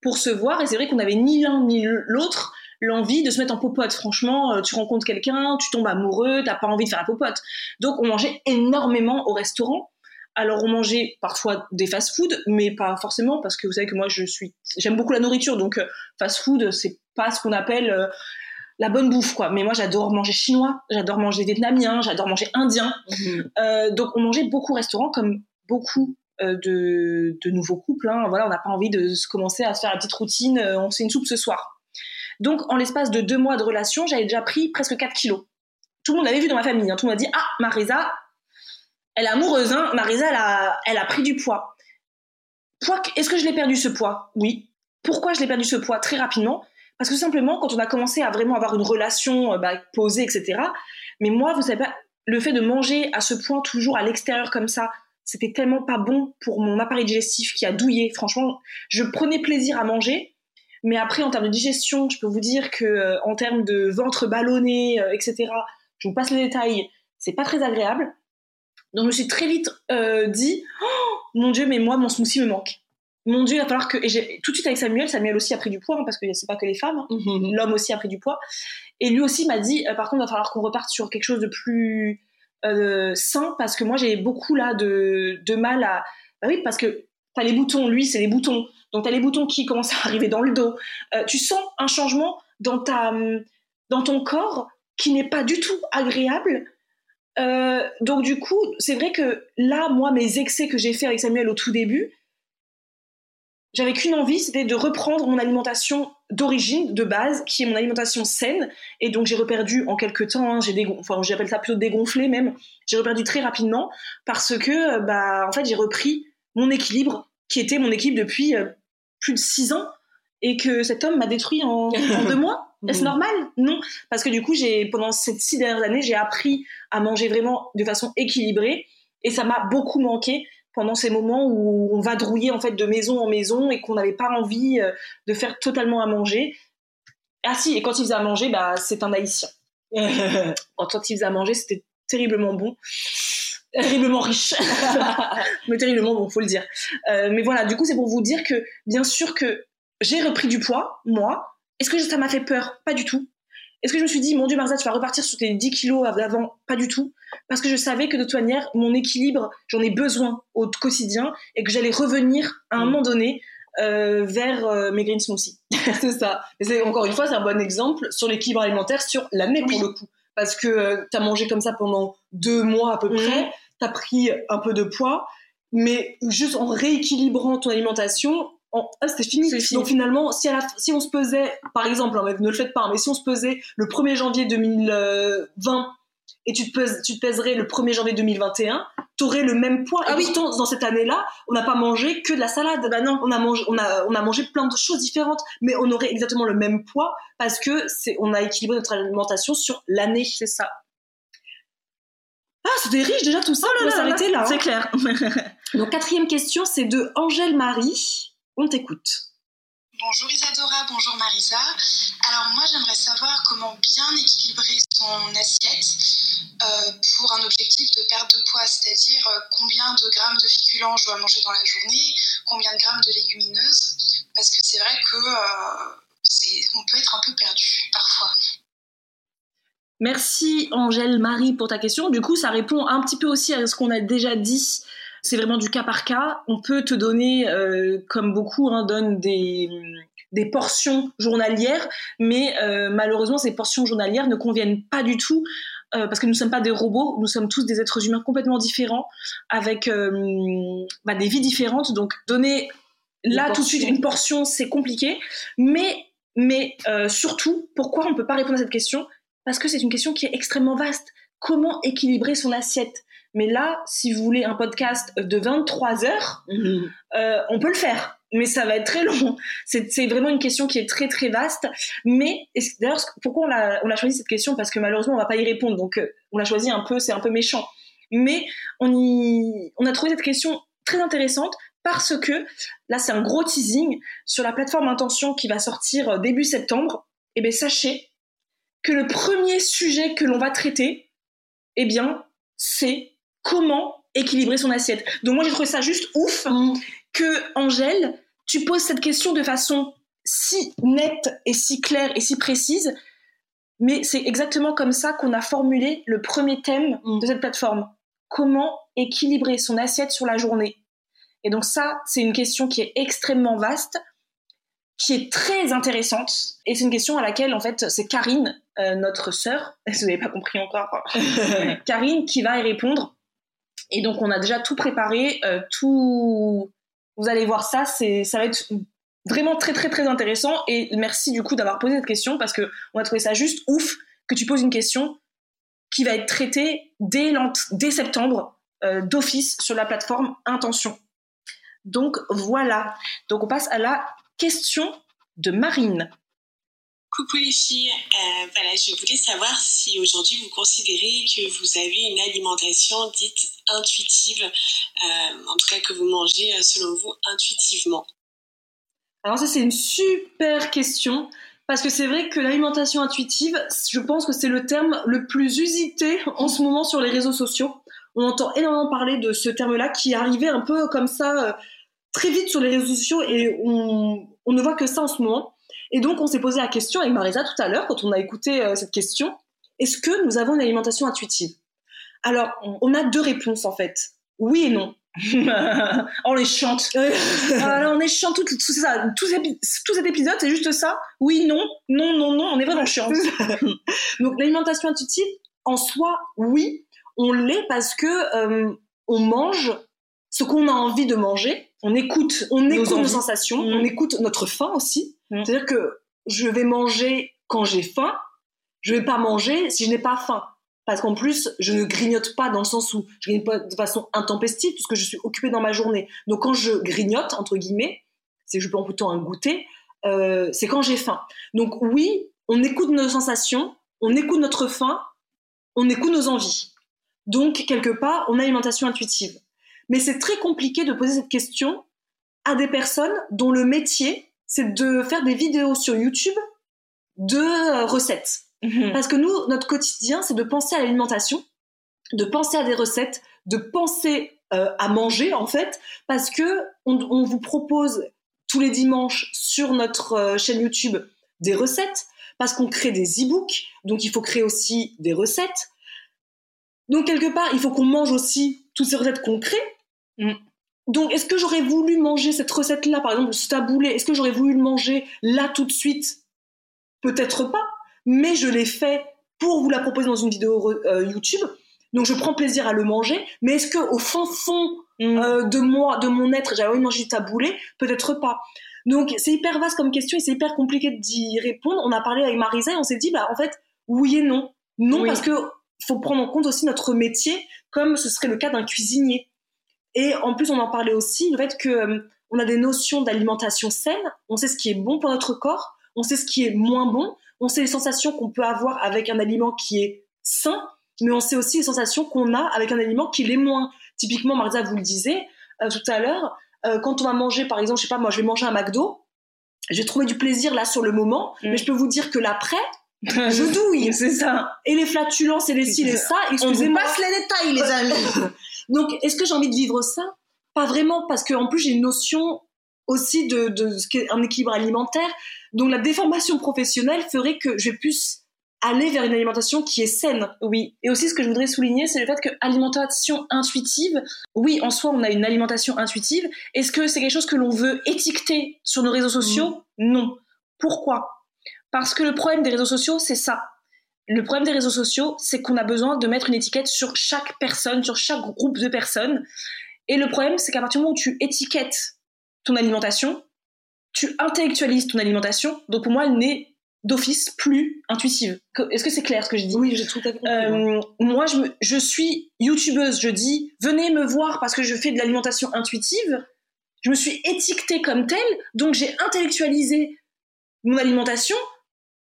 pour se voir. Et c'est vrai qu'on n'avait ni l'un ni l'autre l'envie de se mettre en popote. Franchement, tu rencontres quelqu'un, tu tombes amoureux, t'as pas envie de faire la popote. Donc, on mangeait énormément au restaurant. Alors on mangeait parfois des fast-food, mais pas forcément parce que vous savez que moi je suis, j'aime beaucoup la nourriture, donc euh, fast-food c'est pas ce qu'on appelle euh, la bonne bouffe quoi. Mais moi j'adore manger chinois, j'adore manger vietnamien, j'adore manger indien. Mhm. Euh, donc on mangeait beaucoup au restaurant comme beaucoup de, nouveaux couples. Hein. Voilà, on n'a pas envie de se commencer à se faire la petite routine. on fait une soupe ce soir. Donc en l'espace de deux mois de relation, j'avais déjà pris presque 4 kilos. Tout le monde l'avait vu dans ma famille. Hein. Tout le monde m'a dit ah Marisa, elle est amoureuse, hein. Marisa, elle a, elle a pris du poids. Est-ce que je l'ai perdu ce poids? Oui. Pourquoi je l'ai perdu ce poids? Très rapidement. Parce que simplement, quand on a commencé à vraiment avoir une relation euh, bah, posée, etc. Mais moi, vous savez pas, le fait de manger à ce point toujours à l'extérieur comme ça, c'était tellement pas bon pour mon appareil digestif qui a douillé. Franchement, je prenais plaisir à manger, mais après en termes de digestion, je peux vous dire que euh, en termes de ventre ballonné, euh, etc. Je vous passe les détails, c'est pas très agréable. Donc je me suis très vite euh, dit, oh, mon Dieu, mais moi, mon smoothie me manque. Mon Dieu, il va falloir que... Et tout de suite avec Samuel, Samuel aussi a pris du poids, hein, parce que c'est pas que les femmes, hein. mhm. l'homme aussi a pris du poids. Et lui aussi m'a dit, euh, par contre, il va falloir qu'on reparte sur quelque chose de plus euh, sain, parce que moi, j'ai beaucoup là de, de mal à... Bah oui, parce que t'as les boutons, lui, c'est les boutons. Donc t'as les boutons qui commencent à arriver dans le dos. tu sens un changement dans, ta, dans ton corps qui n'est pas du tout agréable euh, donc du coup, c'est vrai que là, moi, mes excès que j'ai fait avec Samuel au tout début, j'avais qu'une envie, c'était de reprendre mon alimentation d'origine, de base, qui est mon alimentation saine. Et donc j'ai reperdu en quelques temps, hein, j'ai enfin j'appelle ça plutôt dégonflé même, j'ai reperdu très rapidement parce que bah en fait j'ai repris mon équilibre qui était mon équilibre depuis euh, plus de six ans et que cet homme m'a détruit en, en deux mois. Est-ce mmh. normal? Non, parce que du coup, j'ai pendant ces six dernières années, j'ai appris à manger vraiment de façon équilibrée et ça m'a beaucoup manqué pendant ces moments où on va drouiller en fait de maison en maison et qu'on n'avait pas envie euh, de faire totalement à manger. Ah si, et quand il faisait à manger, bah, c'est un haïtien. quand il faisait à manger, c'était terriblement bon. Terriblement riche. mais terriblement bon, faut le dire. Euh, mais voilà, du coup, c'est pour vous dire que, bien sûr que j'ai repris du poids, moi. Est-ce que ça m'a fait peur? Pas du tout. Est-ce que je me suis dit, mon Dieu, Marza, tu vas repartir sur tes 10 kilos d'avant? Pas du tout. Parce que je savais que de toute manière, mon équilibre, j'en ai besoin au quotidien et que j'allais revenir à un mm. moment donné euh, vers euh, mes green smoothies. c'est ça. Et c'est, encore une fois, c'est un bon exemple sur l'équilibre alimentaire sur l'année pour le coup. Parce que euh, tu as mangé comme ça pendant deux mois à peu mm. près, tu as pris un peu de poids, mais juste en rééquilibrant ton alimentation, ah, c'était fini. Donc finalement, si, si on se pesait, par exemple, hein, ne le faites pas, mais si on se pesait le 1er janvier 2020 et tu te, pèses, tu te pèserais le 1er janvier 2021, tu aurais le même poids. Ah et oui. pourtant, dans cette année-là, on n'a pas mangé que de la salade. Bah non. On a mangé, on a, on a mangé plein de choses différentes, mais on aurait exactement le même poids parce que c'est, on a équilibré notre alimentation sur l'année. C'est ça. Ah, c'était riche déjà tout ça. Oh on va s'arrêter là. C'est hein. clair. Donc quatrième question, c'est de Angèle Marie. On t'écoute. Bonjour Isadora, bonjour Marisa. Alors moi j'aimerais savoir comment bien équilibrer son assiette euh, pour un objectif de perte de poids, c'est-à-dire euh, combien de grammes de féculents je dois manger dans la journée, combien de grammes de légumineuses, parce que c'est vrai que euh, on peut être un peu perdu parfois. Merci Angèle Marie pour ta question. Du coup, ça répond un petit peu aussi à ce qu'on a déjà dit c'est vraiment du cas par cas. On peut te donner, euh, comme beaucoup hein, donnent des, des portions journalières, mais euh, malheureusement, ces portions journalières ne conviennent pas du tout euh, parce que nous ne sommes pas des robots, nous sommes tous des êtres humains complètement différents, avec bah, des vies différentes. Donc, donner là tout de suite une portion, c'est compliqué. Mais, mais surtout, pourquoi on ne peut pas répondre à cette question? Parce que c'est une question qui est extrêmement vaste. Comment équilibrer son assiette? Mais là, si vous voulez un podcast de 23 heures, mhm. euh, on peut le faire. Mais ça va être très long. C'est vraiment une question qui est très très vaste. Mais d'ailleurs, pourquoi on a, on a choisi cette question? Parce que malheureusement, on va pas y répondre. Donc, euh, on l'a choisi un peu, c'est un peu méchant. Mais on, y, on a trouvé cette question très intéressante parce que là, c'est un gros teasing sur la plateforme Intention qui va sortir euh, début septembre. Et eh bien, sachez que le premier sujet que l'on va traiter, eh bien, c'est comment équilibrer son assiette. Donc moi j'ai trouvé ça juste ouf mm. que Angèle, tu poses cette question de façon si nette et si claire et si précise, mais c'est exactement comme ça qu'on a formulé le premier thème mm. de cette plateforme. Comment équilibrer son assiette sur la journée Et donc ça, c'est une question qui est extrêmement vaste, qui est très intéressante, et c'est une question à laquelle en fait c'est Karine, euh, notre sœur, si vous n'avez pas compris encore, Karine qui va y répondre et donc, on a déjà tout préparé, euh, tout. Vous allez voir ça, c'est, ça va être vraiment très très très intéressant. Et merci du coup d'avoir posé cette question parce que on a trouvé ça juste ouf que tu poses une question qui va être traitée dès, dès septembre euh, d'office sur la plateforme Intention. Donc voilà. Donc on passe à la question de Marine. Coucou les filles, euh, voilà, je voulais savoir si aujourd'hui vous considérez que vous avez une alimentation dite intuitive, euh, en tout cas que vous mangez euh, selon vous intuitivement. Alors ça c'est une super question parce que c'est vrai que l'alimentation intuitive, je pense que c'est le terme le plus usité en ce moment sur les réseaux sociaux. On entend énormément parler de ce terme-là qui est arrivé un peu comme ça très vite sur les réseaux sociaux et on, on ne voit que ça en ce moment. Et donc, on s'est posé la question avec Marisa tout à l'heure, quand on a écouté euh, cette question, est-ce que nous avons une alimentation intuitive? Alors, on a deux réponses en fait. Oui et non. on les chante. Alors, on est chante tout, ça. Tout, cet épisode, c'est juste ça. Oui, non, non, non, non. On est vraiment chiant. Donc, l'alimentation intuitive, en soi, oui, on l'est parce que euh, on mange ce qu'on a envie de manger. On écoute, on écoute nos, sensations, mmh. on écoute notre faim aussi. Mm. C'est-à-dire que je vais manger quand j'ai faim, je vais pas manger si je n'ai pas faim. Parce qu'en plus, je ne grignote pas dans le sens où je grignote pas de façon intempestive puisque je suis occupée dans ma journée. Donc quand je grignote, entre guillemets, c'est que je prends plutôt un goûter, euh, c'est quand j'ai faim. Donc oui, on écoute nos sensations, on écoute notre faim, on écoute nos envies. Donc quelque part, on a alimentation intuitive. Mais c'est très compliqué de poser cette question à des personnes dont le métier, c'est de faire des vidéos sur YouTube de euh, recettes. Mhm. Parce que nous, notre quotidien, c'est de penser à l'alimentation, de penser à des recettes, de penser euh, à manger en fait, parce que on, on vous propose tous les dimanches sur notre euh, chaîne YouTube des recettes, parce qu'on crée des e-books, donc il faut créer aussi des recettes. Donc quelque part, il faut qu'on mange aussi toutes ces recettes qu'on crée. Mm. Donc est-ce que j'aurais voulu manger cette recette-là, par exemple ce taboulé, est-ce que j'aurais voulu le manger là tout de suite? Peut-être pas, mais je l'ai fait pour vous la proposer dans une vidéo euh, YouTube. Donc je prends plaisir à le manger, mais est-ce que au fin fond Mm. euh, de moi, de mon être, j'avais envie de manger du taboulé? Peut-être pas. Donc c'est hyper vaste comme question et c'est hyper compliqué d'y répondre. On a parlé avec Marisa et on s'est dit bah en fait oui et non. Non Oui. parce que faut prendre en compte aussi notre métier comme ce serait le cas d'un cuisinier. Et en plus on en parlait aussi le fait que euh, on a des notions d'alimentation saine, on sait ce qui est bon pour notre corps, on sait ce qui est moins bon, on sait les sensations qu'on peut avoir avec un aliment qui est sain, mais on sait aussi les sensations qu'on a avec un aliment qui l'est moins. Typiquement, Marisa vous le disait euh, tout à l'heure, euh, quand on va manger, par exemple, je sais pas, moi je vais manger un McDo, je vais trouver du plaisir là sur le moment, Mm. mais je peux vous dire que l'après, je douille. C'est ça. Et les flatulences et les ci, les ça, On vous excusez-moi. passe les détails, les amis. Donc, est-ce que j'ai envie de vivre ça? Pas vraiment, parce qu'en plus, j'ai une notion aussi de, de ce qu'est un équilibre alimentaire. Donc, la déformation professionnelle ferait que je plus aller vers une alimentation qui est saine. Oui, et aussi ce que je voudrais souligner, c'est le fait que alimentation intuitive, oui, en soi, on a une alimentation intuitive. Est-ce que c'est quelque chose que l'on veut étiqueter sur nos réseaux sociaux? Non. Pourquoi? Parce que le problème des réseaux sociaux, c'est ça. Le problème des réseaux sociaux, c'est qu'on a besoin de mettre une étiquette sur chaque personne, sur chaque groupe de personnes. Et le problème, c'est qu'à partir du moment où tu étiquettes ton alimentation, tu intellectualises ton alimentation. Donc pour moi, elle n'est d'office plus intuitive. Est-ce que c'est clair ce que je dis? Oui, j'ai tout à fait euh, moi, je, me- je suis youtubeuse. Je dis, venez me voir parce que je fais de l'alimentation intuitive. Je me suis étiquetée comme telle, donc j'ai intellectualisé mon alimentation.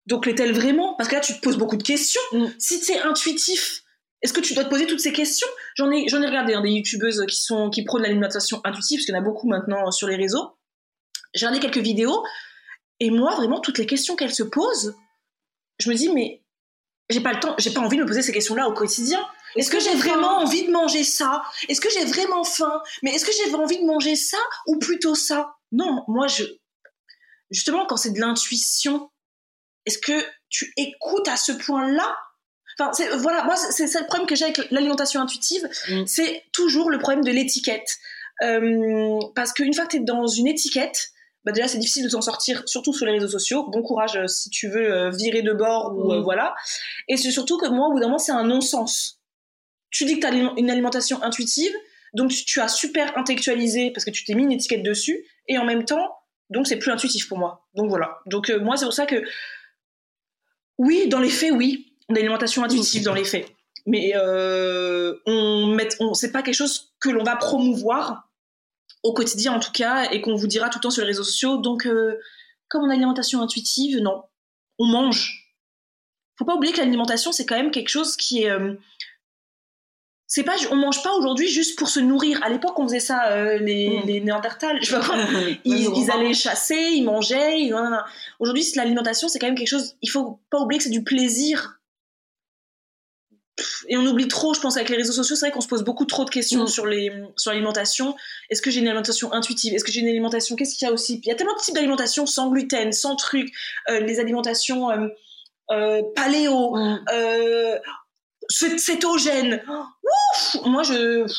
Donc l'est-elle vraiment? Parce que là, tu te poses beaucoup de questions. Mm. Si c'est intuitif, est-ce que tu dois te poser toutes ces questions? J'en ai, j'en ai regardé hein, des youtubeuses qui sont qui prônent l'alimentation intuitive, parce qu'il y en a beaucoup maintenant sur les réseaux. J'ai regardé quelques vidéos, et moi, vraiment, toutes les questions qu'elles se posent, je me dis, mais j'ai pas le temps, j'ai pas envie de me poser ces questions-là au quotidien. Est-ce que j'ai vraiment envie de manger ça? Est-ce que j'ai vraiment faim? Mais est-ce que j'ai envie de manger ça ou plutôt ça? Non, moi je justement quand c'est de l'intuition, est-ce que tu écoutes à ce point-là? Enfin, voilà, moi c'est ça le problème que j'ai avec l'alimentation intuitive, Mm. c'est toujours le problème de l'étiquette. Euh, parce qu'une fois que tu es dans une étiquette, bah déjà c'est difficile de s'en sortir, surtout sur les réseaux sociaux. Bon courage euh, si tu veux euh, virer de bord ou Mm. voilà. Et c'est surtout que moi, au bout d'un moment, c'est un non-sens. Tu dis que tu as une alimentation intuitive, donc tu, tu as super intellectualisé parce que tu t'es mis une étiquette dessus, et en même temps, donc c'est plus intuitif pour moi. Donc voilà. Donc moi, c'est pour ça que, oui, dans les faits, oui, une alimentation intuitive dans les faits. Mais euh, on met, on, c'est pas quelque chose que l'on va promouvoir au quotidien en tout cas, et qu'on vous dira tout le temps sur les réseaux sociaux. Donc, euh, comme on a une alimentation intuitive, non, on mange. Faut pas oublier que l'alimentation, c'est quand même quelque chose qui est. euh, c'est pas, on mange pas aujourd'hui juste pour se nourrir. À l'époque, on faisait ça, euh, les, Mm. les Néandertals, je sais pas quoi. Ils, ils allaient chasser, ils mangeaient. ils-. Aujourd'hui, l'alimentation, c'est quand même quelque chose. Il faut pas oublier que c'est du plaisir. Et on oublie trop, je pense, avec les réseaux sociaux, c'est vrai qu'on se pose beaucoup trop de questions Mm. sur les sur l'alimentation. Est-ce que j'ai une alimentation intuitive? Est-ce que j'ai une alimentation Qu'est-ce qu'il y a aussi? Il y a tellement de types d'alimentation sans gluten, sans trucs. Euh, les alimentations euh, euh, paléo, Mm. euh, cét- cétogène. Ouf Moi, je. ouf,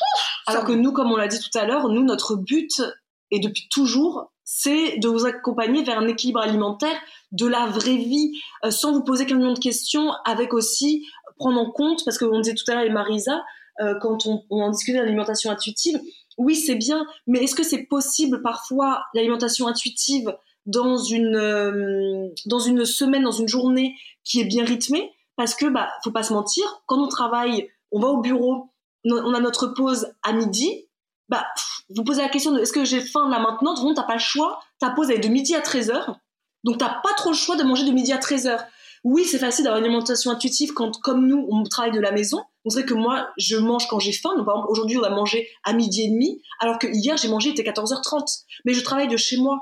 Alors que nous, comme on l'a dit tout à l'heure, nous, notre but, et depuis toujours, c'est de vous accompagner vers un équilibre alimentaire de la vraie vie, euh, sans vous poser qu'un million de questions, avec aussi prendre en compte, parce qu'on disait tout à l'heure avec Marisa, euh, quand on, en discutait d'alimentation intuitive, oui, c'est bien, mais est-ce que c'est possible parfois l'alimentation intuitive dans une, euh, dans une semaine, dans une journée qui est bien rythmée? Parce que, bah, faut pas se mentir, quand on travaille, on va au bureau, on a notre pause à midi, bah, vous posez la question de est-ce que j'ai faim là maintenant? Façon, t'as pas le choix. Ta pause elle est de midi à 13h. Donc, t'as pas trop le choix de manger de midi à 13h. Oui, c'est facile d'avoir une alimentation intuitive quand, comme nous, on travaille de la maison. on sait que moi, je mange quand j'ai faim. Donc, par exemple, aujourd'hui, on a mangé à midi et demi, alors que hier, j'ai mangé, il était 14h30. Mais je travaille de chez moi.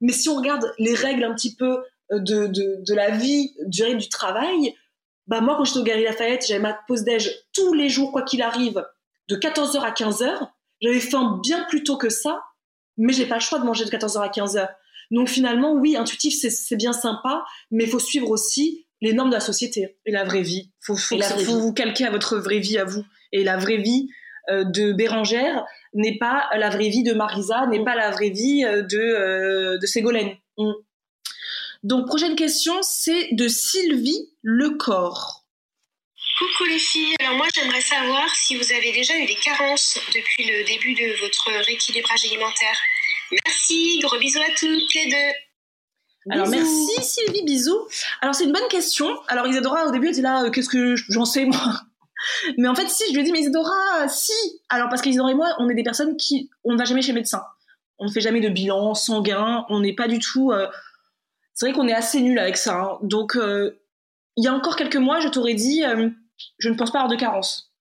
Mais si on regarde les règles un petit peu euh, de, de, la vie, du du travail, bah moi, quand j'étais au Galerie Lafayette, j'avais ma pause déj tous les jours, quoi qu'il arrive, de 14h à 15h. J'avais faim bien plus tôt que ça, mais j'ai pas le choix de manger de 14h à 15h. Donc finalement, oui, intuitif, c'est bien sympa, mais il faut suivre aussi les normes de la société. Et la vraie vie. Faut, faut, faut vous calquer à votre vraie vie à vous. Et la vraie vie euh, de Bérangère n'est pas la vraie vie de Marisa, n'est mm. pas la vraie vie euh, de, euh, de Ségolène. Mm. Donc, prochaine question, c'est de Sylvie Lecor. Coucou les filles, alors moi j'aimerais savoir si vous avez déjà eu des carences depuis le début de votre rééquilibrage alimentaire. Merci, gros bisous à toutes les deux. Alors merci Sylvie, bisous. Alors c'est une bonne question. Alors Isadora au début elle était là, euh, qu'est-ce que j'en sais moi? Mais en fait si, je lui ai dit mais Isadora, si. Alors parce qu'Isadora et moi on est des personnes qui, on ne va jamais chez le médecin. On ne fait jamais de bilan sanguin, on n'est pas du tout... Euh, c'est vrai qu'on est assez nul avec ça. Hein. Donc euh, il y a encore quelques mois je t'aurais dit, je ne pense pas avoir de carence.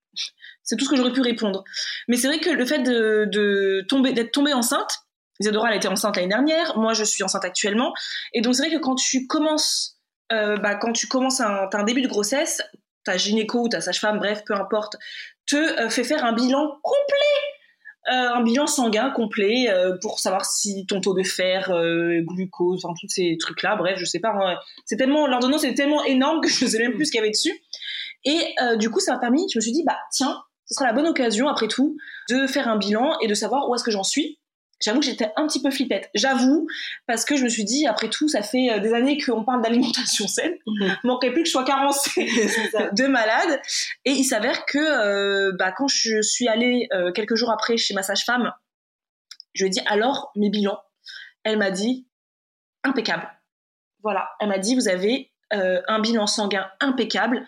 C'est tout ce que j'aurais pu répondre. Mais c'est vrai que le fait de, tomber, d'être tombée enceinte, Isadora, elle était enceinte l'année dernière. Moi, je suis enceinte actuellement. Et donc, c'est vrai que quand tu commences, euh, bah, quand tu commences un, début de grossesse, ta gynéco ou ta sage-femme, bref, peu importe, te euh, fait faire un bilan complet, euh, un bilan sanguin complet pour savoir si ton taux de fer, glucose, enfin tous ces trucs-là, bref, je sais pas. Hein. c'est tellement l'ordonnance est tellement énorme que je ne sais même plus ce qu'il y avait dessus. Et du coup, ça m'a permis. Je me suis dit, bah tiens, ce sera la bonne occasion après tout de faire un bilan et de savoir où est-ce que j'en suis J'avoue que j'étais un petit peu flippette. J'avoue, parce que je me suis dit, après tout, ça fait euh, des années qu'on parle d'alimentation saine. Mhm. Manquait plus que je sois carencée de malade. Et il s'avère que euh, bah, quand je suis allée euh, quelques jours après chez ma sage-femme, je lui ai dit, alors, mes bilans Elle m'a dit, impeccable. Voilà, elle m'a dit, vous avez un bilan sanguin impeccable.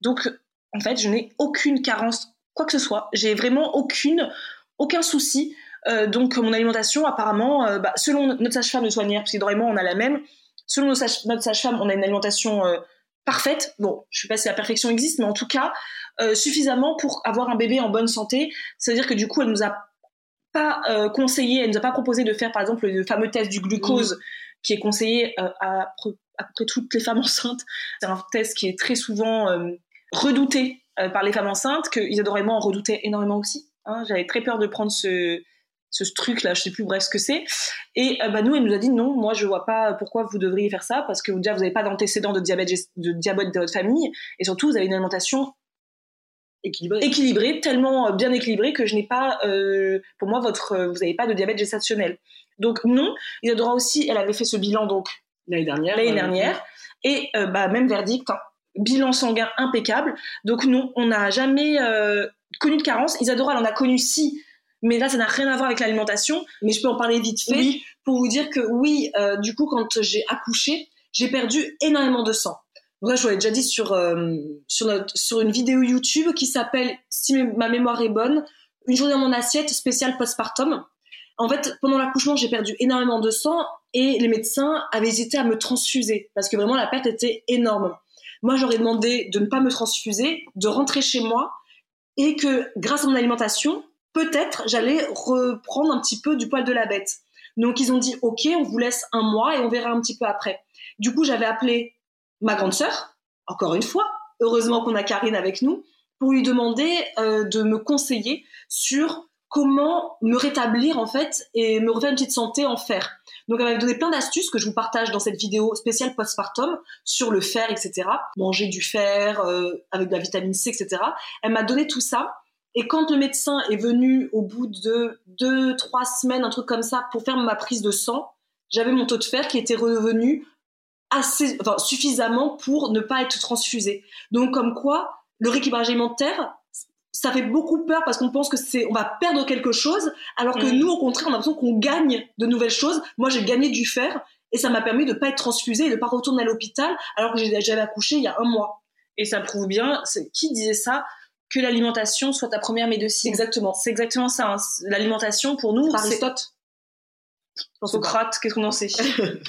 Donc, en fait, je n'ai aucune carence, quoi que ce soit. J'ai vraiment aucune, aucun souci. Euh, donc mon alimentation, apparemment, euh, bah, selon notre sage-femme de soignère, parce qu'évidemment on a la même, selon notre sage-femme, on a une alimentation euh, parfaite. Bon, je sais pas si la perfection existe, mais en tout cas suffisamment pour avoir un bébé en bonne santé. C'est-à-dire que du coup, elle nous a pas conseillé, elle nous a pas proposé de faire par exemple le fameux test du glucose mmh. qui est conseillé à, à, peu près toutes les femmes enceintes. C'est un test qui est très souvent redouté par les femmes enceintes, que Isadora et moi on redoutait énormément aussi. Hein. J'avais très peur de prendre ce, ce truc là, je sais plus bref ce que c'est. Et euh, bah nous, elle nous a dit non, moi je vois pas pourquoi vous devriez faire ça parce que déjà vous n'avez pas d'antécédents de diabète de diabète dans votre famille et surtout vous avez une alimentation équilibrée, équilibrée tellement euh, bien équilibrée que je n'ai pas, euh, pour moi votre, vous n'avez pas de diabète gestationnel. Donc non, Isadora aussi, elle avait fait ce bilan donc l'année dernière, l'année dernière et bah même verdict, hein. bilan sanguin impeccable. Donc non, on n'a jamais connu de carence. Isadora, elle en a connu si mais là, ça n'a rien à voir avec l'alimentation. Mais je peux en parler vite fait pour vous dire que oui, euh, du coup, quand j'ai accouché, j'ai perdu énormément de sang. Bref, je vous l'ai déjà dit sur, euh, sur, notre, sur une vidéo YouTube qui s'appelle, si ma mémoire est bonne, Une journée dans mon assiette spéciale postpartum. En fait, pendant l'accouchement, j'ai perdu énormément de sang et les médecins avaient hésité à me transfuser parce que vraiment la perte était énorme. Moi, j'aurais demandé de ne pas me transfuser, de rentrer chez moi et que grâce à mon alimentation, peut-être j'allais reprendre un petit peu du poil de la bête. Donc ils ont dit ok, on vous laisse un mois et on verra un petit peu après. Du coup j'avais appelé ma grande sœur, encore une fois, heureusement qu'on a Karine avec nous, pour lui demander euh, de me conseiller sur comment me rétablir en fait et me refaire une petite santé en fer. Donc elle m'avait donné plein d'astuces que je vous partage dans cette vidéo spéciale postpartum sur le fer, etc. Manger du fer euh, avec de la vitamine C, etc. Elle m'a donné tout ça et quand le médecin est venu au bout de deux, trois semaines, un truc comme ça, pour faire ma prise de sang, j'avais mon taux de fer qui était revenu assez, enfin, suffisamment pour ne pas être transfusé. Donc, comme quoi, le rééquilibrage alimentaire, ça fait beaucoup peur parce qu'on pense que c'est, on va perdre quelque chose, alors que mm. nous, au contraire, on a l'impression qu'on gagne de nouvelles choses. Moi, j'ai gagné du fer et ça m'a permis de ne pas être transfusé et de ne pas retourner à l'hôpital alors que j'avais accouché il y a un mois. Et ça prouve bien, qui disait ça? Que l'alimentation soit ta première médecine. Exactement. C'est exactement ça. Hein. L'alimentation, pour nous, c'est... Aristote. Socrate, qu'est-ce qu'on en sait?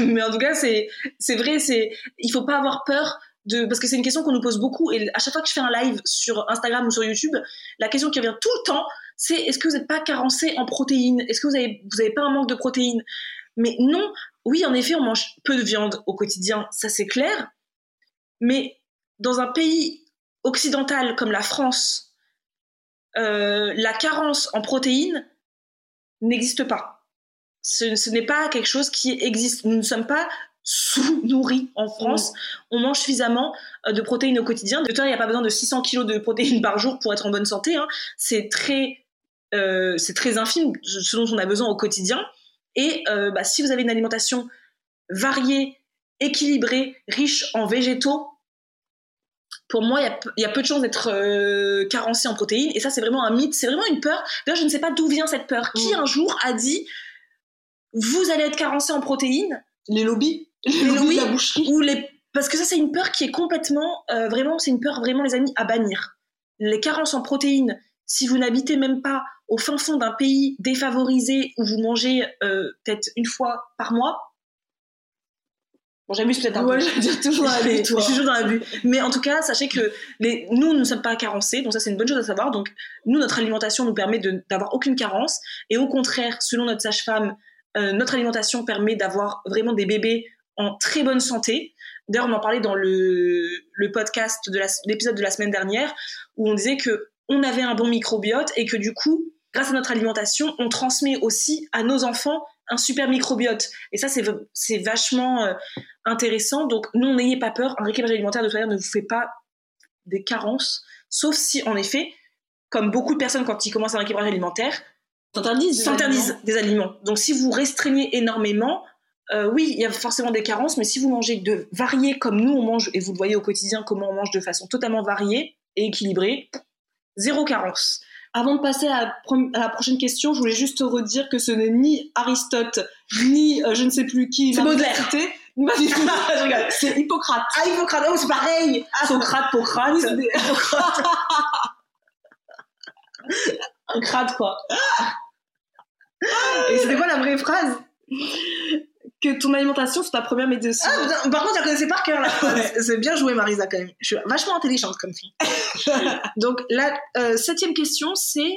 Mais en tout cas, c'est c'est vrai, c'est il faut pas avoir peur de parce que c'est une question qu'on nous pose beaucoup et à chaque fois que je fais un live sur Instagram ou sur YouTube, la question qui revient tout le temps, c'est est-ce que vous n'êtes pas carencé en protéines? Est-ce que vous avez vous avez pas un manque de protéines? Mais non, oui, en effet, on mange peu de viande au quotidien, ça c'est clair. Mais dans un pays occidental comme la France, euh, la carence en protéines n'existe pas. Ce, n'est pas quelque chose qui existe. Nous ne sommes pas sous-nourris en France. On mange suffisamment euh, de protéines au quotidien. De temps, il n'y a pas besoin de 600 kilos de protéines par jour pour être en bonne santé. Hein. C'est très, euh, très infime ce dont on a besoin au quotidien. Et bah, si vous avez une alimentation variée, équilibrée, riche en végétaux, pour moi, il y a, peu- il y a peu de chances d'être euh, carencé en protéines. Et ça, c'est vraiment un mythe, c'est vraiment une peur. D'ailleurs, je ne sais pas d'où vient cette peur. Qui un jour a dit, vous allez être carencé en protéines Les lobbies. Les Les lobbies de la boucherie. ou les parce que ça c'est une peur qui est complètement euh, vraiment c'est une peur vraiment les amis à bannir les carences en protéines si vous n'habitez même pas au fin fond d'un pays défavorisé où vous mangez euh, peut-être une fois par mois bon j'abuse peut-être un Ouais, peu je toujours avec suis toi. je suis toujours dans l'abus mais en tout cas sachez que les, nous nous ne sommes pas carencés donc ça c'est une bonne chose à savoir. Donc nous notre alimentation nous permet d'avoir aucune carence. Et au contraire selon notre sage-femme euh, notre alimentation permet d'avoir vraiment des bébés en très bonne santé. D'ailleurs, on en parlait dans le, le podcast de la- l'épisode de la semaine dernière où on disait que on avait un bon microbiote et que du coup, grâce à notre alimentation, on transmet aussi à nos enfants un super microbiote. Et ça, c'est vachement euh, intéressant. Donc, non, n'ayez pas peur. Un rééquilibrage alimentaire de toute manière ne vous fait pas des carences, sauf si, en effet, comme beaucoup de personnes quand ils commencent un rééquilibrage alimentaire, S'interdisent. des des aliments. Donc si vous restreignez énormément, euh, oui, il y a forcément des carences, mais si vous mangez de varié comme nous on mange, et vous le voyez au quotidien comment on mange de façon totalement variée et équilibrée, zéro carence. Avant de passer à la, prom- à la prochaine question, je voulais juste te redire que ce n'est ni Aristote, ni euh, je ne sais plus qui. C'est Baudelaire. C'est Hippocrate. Ah, Hippocrate, oh, c'est pareil Socrate, Pocrate, Oui, c'est des- un crade quoi. Et c'était quoi la vraie phrase? Que ton alimentation, c'est ta première médecine. ah, putain, Par contre, elle connaissait par cœur la phrase. C'est bien joué Marisa quand même. Je suis vachement intelligente comme fille. Donc la euh, septième question c'est,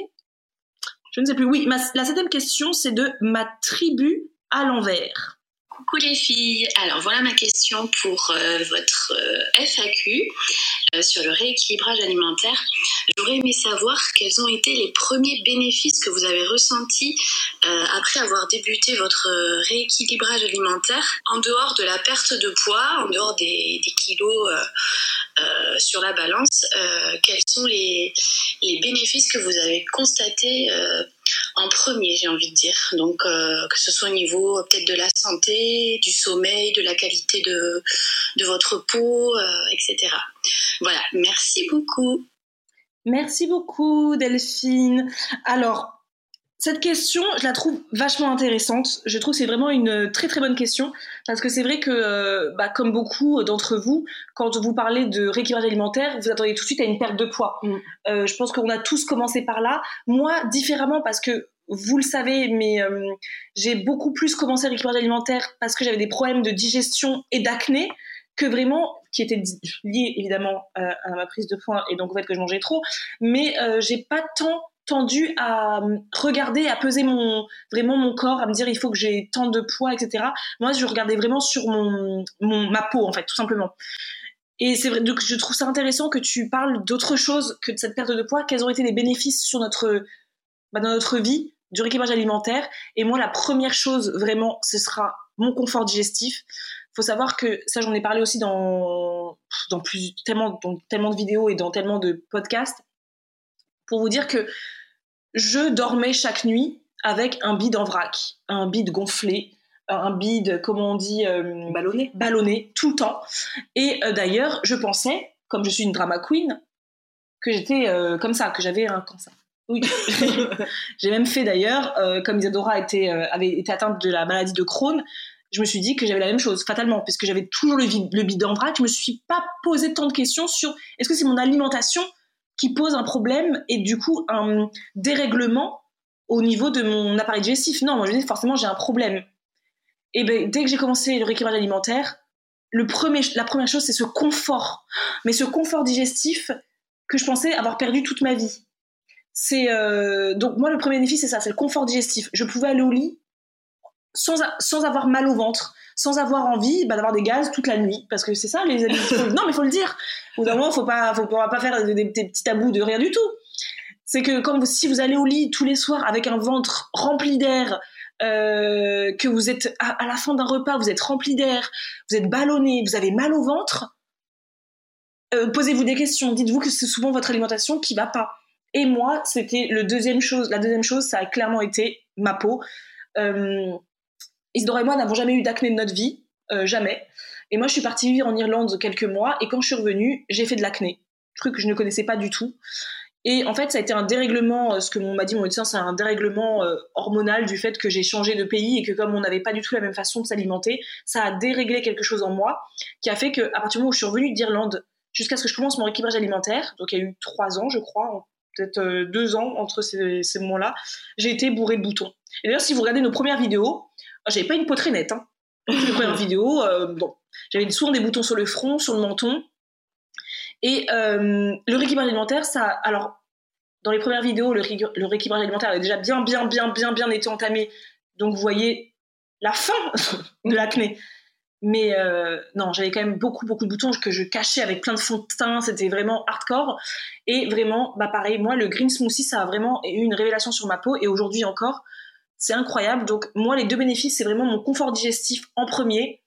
je ne sais plus. Oui, ma- la septième question c'est de ma tribu à l'envers. Coucou les filles, alors voilà ma question pour euh, votre euh, FAQ euh, sur le rééquilibrage alimentaire. J'aurais aimé savoir quels ont été les premiers bénéfices que vous avez ressentis après avoir débuté votre rééquilibrage alimentaire, en dehors de la perte de poids, en dehors des, kilos sur la balance, quels sont les, bénéfices que vous avez constatés en premier, j'ai envie de dire. Donc, euh, que ce soit au niveau euh, peut-être de la santé, du sommeil, de la qualité de, votre peau, euh, etc. Voilà, merci beaucoup. Merci beaucoup Delphine. Alors cette question, je la trouve vachement intéressante. Je trouve que c'est vraiment une très très bonne question parce que c'est vrai que, euh, bah, comme beaucoup d'entre vous, quand vous parlez de rééquilibrage alimentaire, vous attendez tout de suite à une perte de poids. Mm. Euh, je pense qu'on a tous commencé par là. Moi, différemment parce que vous le savez, mais euh, j'ai beaucoup plus commencé le rééquilibrage alimentaire parce que j'avais des problèmes de digestion et d'acné que vraiment qui étaient di- liés évidemment euh, à ma prise de poids et donc au fait que je mangeais trop mais euh, j'ai pas tant tendu à euh, regarder, à peser mon vraiment mon corps, à me dire il faut que j'ai tant de poids, etc. Moi, je regardais vraiment sur mon, mon ma peau en fait, tout simplement. Et c'est vrai, donc je trouve ça intéressant que tu parles d'autre chose que de cette perte de poids. Quels ont été les bénéfices sur notre bah, dans notre vie du rééquilibrage alimentaire? Et moi, la première chose vraiment, ce sera mon confort digestif. Faut savoir que ça, j'en ai parlé aussi dans dans plus tellement dans tellement de vidéos et dans tellement de podcasts pour vous dire que je dormais chaque nuit avec un bide en vrac, un bide gonflé, un bide, comment on dit, euh, Ballonné. ballonné tout le temps. Et euh, d'ailleurs, je pensais, comme je suis une drama queen, que j'étais euh, comme ça, que j'avais un cancer. Oui. J'ai même fait d'ailleurs, euh, comme Isadora était, euh, avait été atteinte de la maladie de Crohn, je me suis dit que j'avais la même chose, fatalement, puisque j'avais toujours le, vide, le bide en vrac. Je me suis pas posé tant de questions sur est-ce que c'est mon alimentation qui pose un problème et du coup un dérèglement au niveau de mon appareil digestif. Non, moi je dis forcément j'ai un problème. Et ben dès que j'ai commencé le rééquilibrage alimentaire, le premier, la première chose, c'est ce confort. Mais ce confort digestif que je pensais avoir perdu toute ma vie. C'est euh, donc moi le premier bénéfice c'est ça, c'est le confort digestif. Je pouvais aller au lit sans, sans avoir mal au ventre, sans avoir envie bah, d'avoir des gaz toute la nuit, parce que c'est ça les habitudes. non mais faut le dire. Au bout d'un moment, faut pas, faut pas faire des, des petits tabous de rien du tout. C'est que quand vous, si vous allez au lit tous les soirs avec un ventre rempli d'air, euh, que vous êtes à, la fin d'un repas, vous êtes rempli d'air, vous êtes ballonné, vous avez mal au ventre, euh, posez-vous des questions. Dites-vous que c'est souvent votre alimentation qui va pas. Et moi, c'était le deuxième chose. La deuxième chose, ça a clairement été ma peau. Euh, Isidore et moi n'avons jamais eu d'acné de notre vie, euh, jamais. Et moi, je suis partie vivre en Irlande quelques mois, et quand je suis revenue, j'ai fait de l'acné, truc que je ne connaissais pas du tout. Et en fait, ça a été un dérèglement, euh, ce que m'a dit mon médecin, c'est un dérèglement euh, hormonal du fait que j'ai changé de pays et que comme on n'avait pas du tout la même façon de s'alimenter, ça a déréglé quelque chose en moi qui a fait qu'à partir du moment où je suis revenue d'Irlande jusqu'à ce que je commence mon rééquilibrage alimentaire, donc il y a eu trois ans, je crois, peut-être deux ans entre ces, ces moments-là, j'ai été bourrée de boutons. Et d'ailleurs, si vous regardez nos premières vidéos, j'avais pas une peau très nette. Hein. Les premières vidéos, bon, j'avais souvent des boutons sur le front, sur le menton. Et euh, le rééquilibrage alimentaire, ça, alors, dans les premières vidéos, le, le rééquilibrage alimentaire avait déjà bien, bien, bien, bien, bien été entamé. Donc, vous voyez la fin de l'acné. Mais euh, non, j'avais quand même beaucoup, beaucoup de boutons que je cachais avec plein de fond de teint. C'était vraiment hardcore. Et vraiment, bah pareil, moi, le green smoothie, ça a vraiment eu une révélation sur ma peau. Et aujourd'hui encore, c'est incroyable. Donc, moi, les deux bénéfices, c'est vraiment mon confort digestif en premier.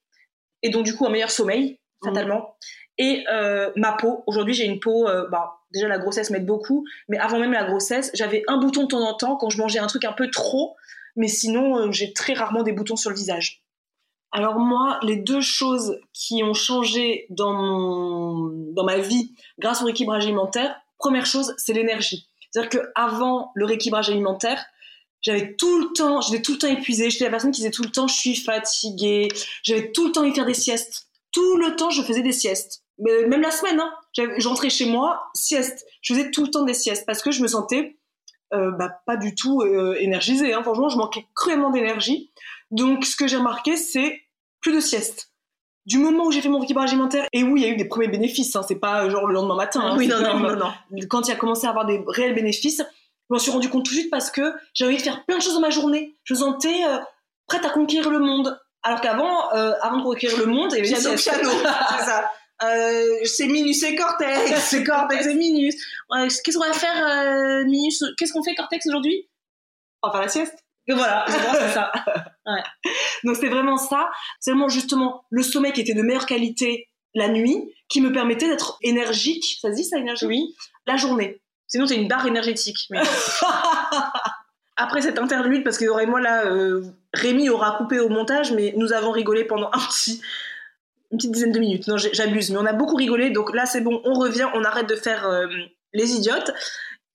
Et donc, du coup, un meilleur sommeil, fatalement. Et euh, ma peau, aujourd'hui j'ai une peau, euh, bah, déjà la grossesse m'aide beaucoup, mais avant même la grossesse, j'avais un bouton de temps en temps quand je mangeais un truc un peu trop, mais sinon euh, j'ai très rarement des boutons sur le visage. Alors moi, les deux choses qui ont changé dans, mon, dans ma vie grâce au rééquilibrage alimentaire, première chose, c'est l'énergie. C'est-à-dire qu'avant le rééquilibrage alimentaire, j'avais tout le temps, j'étais tout le temps épuisée, j'étais la personne qui disait tout le temps je suis fatiguée, j'avais tout le temps envie de faire des siestes. Tout le temps, je faisais des siestes même la semaine, hein, j'entrais chez moi, sieste. Je faisais tout le temps des siestes parce que je me sentais euh, bah, pas du tout euh, énergisée. Hein. Franchement, je manquais cruellement d'énergie. Donc, ce que j'ai remarqué, c'est plus de sieste. Du moment où j'ai fait mon rééquilibrage alimentaire, et oui, il y a eu des premiers bénéfices, hein, c'est pas genre le lendemain matin. Hein, oui, non, non, non, non, Quand il a commencé à avoir des réels bénéfices, je m'en suis rendu compte tout de suite parce que j'avais envie de faire plein de choses dans ma journée. Je me sentais euh, prête à conquérir le monde. Alors qu'avant, avant de conquérir le monde, il y avait c'est ça. Euh, c'est Minus c'est Cortex, c'est Cortex et Minus. Qu'est-ce qu'on va faire, euh, Minus? Qu'est-ce qu'on fait, Cortex, aujourd'hui? On va faire la sieste. Et voilà, c'est ça. Ouais. Donc c'est vraiment ça. C'est vraiment justement le sommeil qui était de meilleure qualité la nuit, qui me permettait d'être énergique. Ça se dit ça, énergie? Oui. La journée. Sinon, c'est une barre énergétique. Mais... Après cette interlude, parce que et moi là, euh, Rémi aura coupé au montage, mais nous avons rigolé pendant un petit, une petite dizaine de minutes. Non, j'abuse, mais on a beaucoup rigolé. Donc là, c'est bon, on revient, on arrête de faire euh, les idiotes.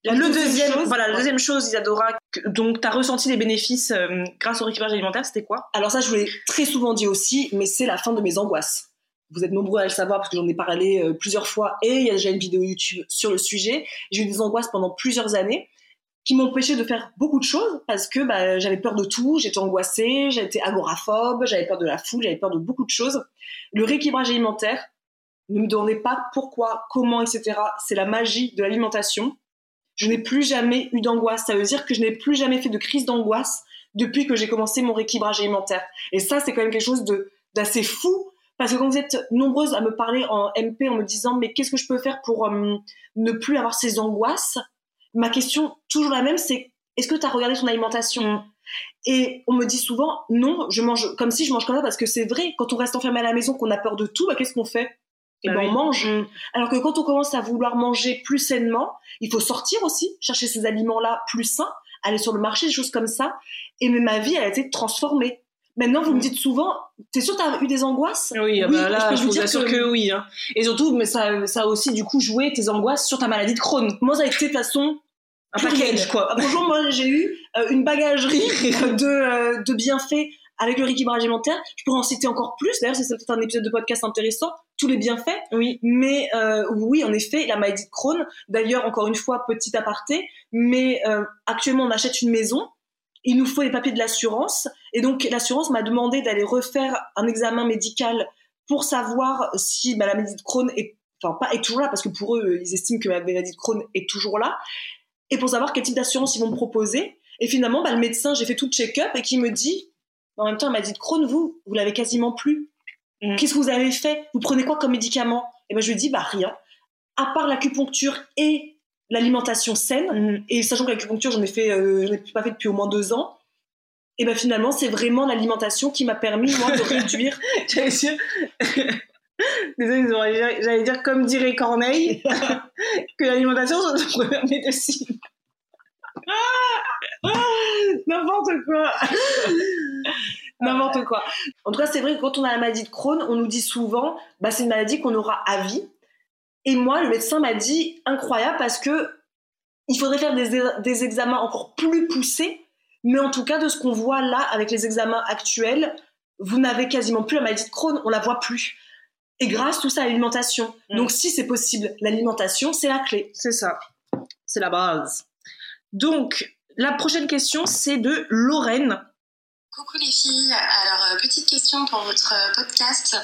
La le deuxième, chose, voilà, la deuxième chose, Isadora, donc tu as ressenti les bénéfices euh, grâce au rééquilibrage alimentaire, c'était quoi? Alors ça, je vous l'ai très souvent dit aussi, mais c'est la fin de mes angoisses. Vous êtes nombreux à le savoir parce que j'en ai parlé euh, plusieurs fois et il y a déjà une vidéo YouTube sur le sujet. J'ai eu des angoisses pendant plusieurs années qui m'empêchait de faire beaucoup de choses parce que bah, j'avais peur de tout, j'étais angoissée, j'étais agoraphobe, j'avais peur de la foule, j'avais peur de beaucoup de choses. Le rééquilibrage alimentaire, ne me demandez pas pourquoi, comment, etc. C'est la magie de l'alimentation. Je n'ai plus jamais eu d'angoisse. Ça veut dire que je n'ai plus jamais fait de crise d'angoisse depuis que j'ai commencé mon rééquilibrage alimentaire. Et ça, c'est quand même quelque chose d'assez fou parce que quand vous êtes nombreuses à me parler en MP en me disant mais qu'est-ce que je peux faire pour euh, ne plus avoir ces angoisses? Ma question, toujours la même, c'est est-ce que tu as regardé ton alimentation? Et on me dit souvent non, je mange comme si je mange comme ça parce que c'est vrai, quand on reste enfermé à la maison, qu'on a peur de tout, bah, qu'est-ce qu'on fait? Et eh bah ben, on mange. Mm. Alors que quand on commence à vouloir manger plus sainement, il faut sortir aussi, chercher ces aliments-là plus sains, aller sur le marché, des choses comme ça. Et mais ma vie, elle a été transformée. Maintenant, vous me dites souvent, t'es sûr t'as eu des angoisses? Oui, ah bah là, je, peux vous, dire que... oui. Hein. Et surtout, mais ça, ça a aussi du coup joué tes angoisses sur ta maladie de Crohn. Moi, ça a été de façon un package quoi. Bonjour, moi j'ai eu euh, une bagagerie de, euh, de bienfaits avec le rééquilibrage alimentaire. Je pourrais en citer encore plus. D'ailleurs, c'est peut-être un épisode de podcast intéressant. Tous les bienfaits. Oui. Mais euh, oui, en effet, la maladie de Crohn. D'ailleurs, encore une fois, petit aparté. Mais actuellement, on achète une maison. Il nous faut les papiers de l'assurance. Et donc, l'assurance m'a demandé d'aller refaire un examen médical pour savoir si bah, la maladie de Crohn est, enfin pas est toujours là, parce que pour eux, ils estiment que la maladie de Crohn est toujours là, et pour savoir quel type d'assurance ils vont me proposer. Et finalement, bah, le médecin, j'ai fait tout le check-up et qui me dit, en même temps, la maladie de Crohn, vous, vous l'avez quasiment plus. Mm. Qu'est-ce que vous avez fait? Vous prenez quoi comme médicament? Et ben je lui dis, bah rien. À part l'acupuncture et l'alimentation saine, et sachant que l'acupuncture, j'en ai fait, euh, je n'ai pas fait depuis au moins deux ans. Et ben finalement, c'est vraiment l'alimentation qui m'a permis moi de réduire. J'allais dire... Désolée, j'allais dire comme dirait Corneille, que l'alimentation c'est notre première médecine. N'importe quoi. N'importe quoi. En tout cas, c'est vrai que quand on a la maladie de Crohn, on nous dit souvent, bah, c'est une maladie qu'on aura à vie. Et moi, le médecin m'a dit, incroyable, parce que il faudrait faire des, des examens encore plus poussés. Mais en tout cas, de ce qu'on voit là, avec les examens actuels, vous n'avez quasiment plus la maladie de Crohn, on la voit plus. Et grâce tout ça à l'alimentation. Mm. Donc si c'est possible, l'alimentation, c'est la clé. C'est ça. C'est la base. Donc, la prochaine question, c'est de Lorraine. Coucou les filles, alors euh, petite question pour votre euh, podcast.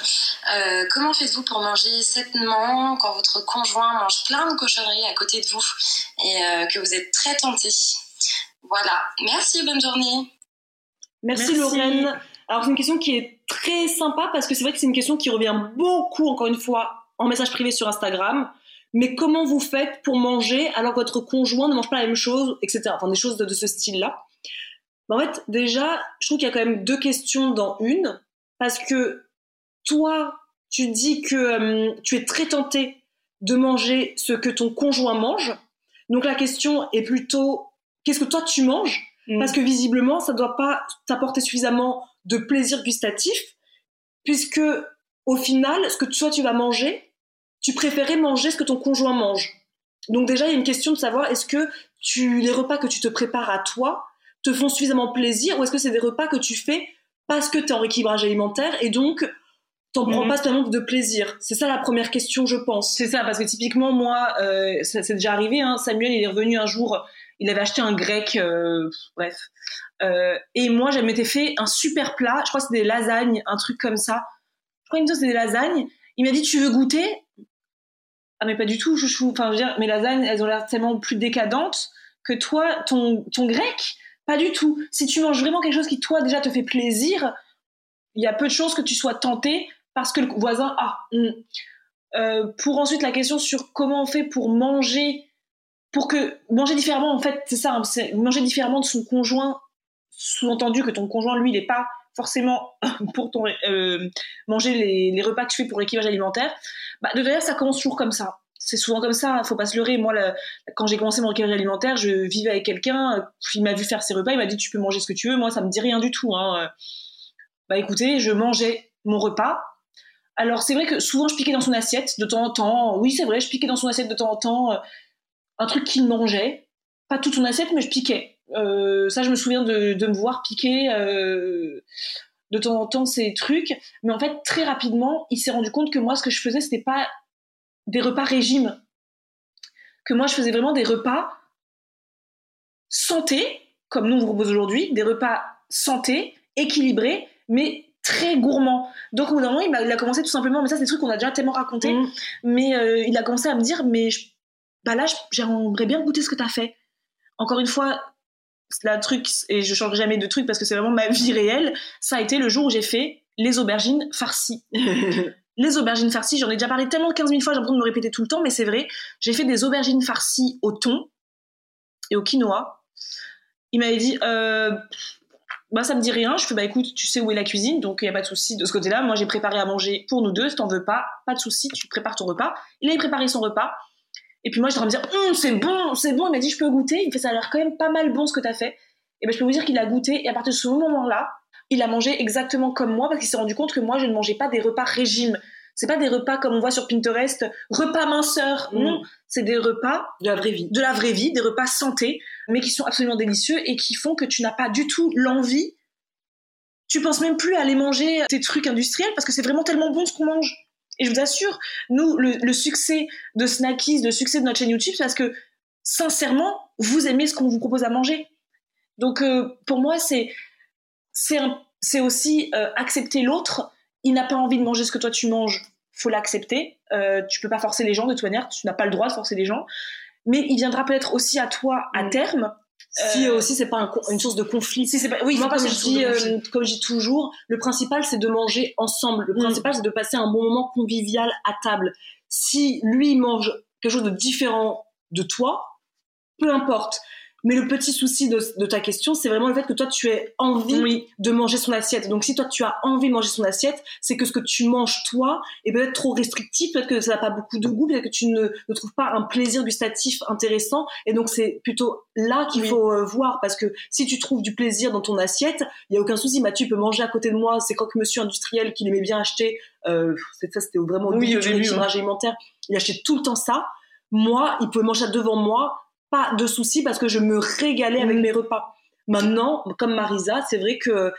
Euh, comment faites-vous pour manger sainement quand votre conjoint mange plein de cochonneries à côté de vous et euh, que vous êtes très tenté? Voilà, merci, bonne journée. Merci, Merci. Lorraine. Alors c'est une question qui est très sympa parce que c'est vrai que c'est une question qui revient beaucoup, encore une fois, en message privé sur Instagram. Mais comment vous faites pour manger alors que votre conjoint ne mange pas la même chose, etc. Enfin des choses de, de ce style-là. Ben, en fait, déjà, je trouve qu'il y a quand même deux questions dans une parce que toi, tu dis que euh, tu es très tenté de manger ce que ton conjoint mange. Donc la question est plutôt qu'est-ce que toi tu manges? Parce que visiblement, ça ne doit pas t'apporter suffisamment de plaisir gustatif, puisque au final, ce que toi tu vas manger, tu préférais manger ce que ton conjoint mange. Donc déjà, il y a une question de savoir est-ce que tu, les repas que tu te prépares à toi te font suffisamment plaisir, ou est-ce que c'est des repas que tu fais parce que tu es en rééquilibrage alimentaire et donc t'en prends Mhm. pas tellement de plaisir? C'est ça la première question, je pense. C'est ça, parce que typiquement, moi, euh, ça c'est déjà arrivé. Hein, Samuel, il est revenu un jour, il avait acheté un grec, euh, bref. Euh, et moi, je m'étais fait un super plat. Je crois que c'était des lasagnes, un truc comme ça. Je crois qu'il me dit que c'était des lasagnes. Il m'a dit, tu veux goûter? Ah, mais pas du tout, chouchou. Enfin, je veux dire, mes lasagnes, elles ont l'air tellement plus décadentes que toi, ton, ton grec, pas du tout. Si tu manges vraiment quelque chose qui, toi, déjà te fait plaisir, il y a peu de chances que tu sois tenté parce que le voisin a. Hmm. Euh, pour ensuite la question sur comment on fait pour manger, pour que manger différemment, en fait, c'est ça, hein, manger différemment de son conjoint, sous-entendu que ton conjoint, lui, n'est pas forcément pour ton euh, manger les, repas que tu fais pour l'équilibrage alimentaire. Bah, de toute ça commence toujours comme ça. C'est souvent comme ça, faut pas se leurrer. Moi, quand j'ai commencé mon équilibrage alimentaire, je vivais avec quelqu'un, euh, il m'a vu faire ses repas, il m'a dit tu peux manger ce que tu veux. Moi, ça me dit rien du tout. Hein. Euh, Bah écoutez, je mangeais mon repas. Alors c'est vrai que souvent je piquais dans son assiette de temps en temps. Oui, c'est vrai, je piquais dans son assiette de temps en temps euh, un truc qu'il mangeait. Pas toute son assiette, mais je piquais. Ça, je me souviens de, me voir piquer de temps en temps ces trucs. Mais en fait, très rapidement, il s'est rendu compte que moi, ce que je faisais, c'était pas des repas régime. Que moi, je faisais vraiment des repas santé, comme nous on vous propose aujourd'hui, des repas santé, équilibrés, mais très gourmands. Donc au bout d'un moment, il a, il a commencé tout simplement, mais ça c'est des trucs qu'on a déjà tellement raconté, Mm. mais euh, il a commencé à me dire, mais je- bah là, j'aimerais bien goûter ce que tu as fait. Encore une fois, la truc, et je change jamais de truc parce que c'est vraiment ma vie réelle, ça a été le jour où j'ai fait les aubergines farcies. les aubergines farcies, j'en ai déjà parlé tellement 15 000 fois, j'ai l'impression de me répéter tout le temps, mais c'est vrai. J'ai fait des aubergines farcies au thon et au quinoa. Il m'avait dit, euh, bah ça me dit rien. Je fais, bah écoute, tu sais où est la cuisine, donc il n'y a pas de souci de ce côté-là. Moi, j'ai préparé à manger pour nous deux. Si t'en veux pas, pas de souci, tu prépares ton repas. Il avait préparé son repas. Et puis moi, je train de me dire, Hum, c'est bon, c'est bon. Il m'a dit, je peux goûter. Il me fait, ça a l'air quand même pas mal bon ce que t'as fait. Et ben, je peux vous dire qu'il a goûté. Et à partir de ce moment-là, il a mangé exactement comme moi parce qu'il s'est rendu compte que moi, je ne mangeais pas des repas régime. C'est pas des repas comme on voit sur Pinterest, repas minceur. Mm. Non, c'est des repas De la vraie vie. de la vraie vie, des repas santé, mais qui sont absolument délicieux et qui font que tu n'as pas du tout l'envie. Tu penses même plus à aller manger tes trucs industriels parce que c'est vraiment tellement bon ce qu'on mange. Et je vous assure, nous, le, le succès de Snackies, le succès de notre chaîne YouTube, c'est parce que sincèrement, vous aimez ce qu'on vous propose à manger. Donc euh, pour moi, c'est c'est aussi euh, accepter l'autre il n'a pas envie de manger ce que toi tu manges, faut l'accepter. Euh, tu peux pas forcer les gens de toute manière, tu n'as pas le droit de forcer les gens. Mais il viendra peut-être aussi à toi à Mm. terme. Si Euh, aussi c'est pas un une source de conflit. si c'est pas, oui, Moi, je, dis, euh, comme je dis toujours, le principal c'est de manger ensemble. Le Mm. principal c'est de passer un bon moment convivial à table. Si lui mange quelque chose de différent de toi, peu importe. Mais le petit souci de, de ta question, c'est vraiment le fait que toi tu aies envie Oui. de manger son assiette. Donc si toi tu as envie de manger son assiette, c'est que ce que tu manges toi est peut-être trop restrictif, peut-être que ça n'a pas beaucoup de goût, peut-être que tu ne, ne trouves pas un plaisir gustatif intéressant. Et donc c'est plutôt là qu'il Oui. faut euh, voir parce que si tu trouves du plaisir dans ton assiette, il y a aucun souci. Mathieu peut manger à côté de moi. C'est croque monsieur industriel qu'il aimait bien acheter. Euh, ça c'était vraiment au Oui, au du début, rééquilibrage alimentaire. Il achetait tout le temps ça. Moi, il pouvait manger devant moi pas de souci parce que je me régalais avec Mm. mes repas. Maintenant, comme Marisa, c'est vrai que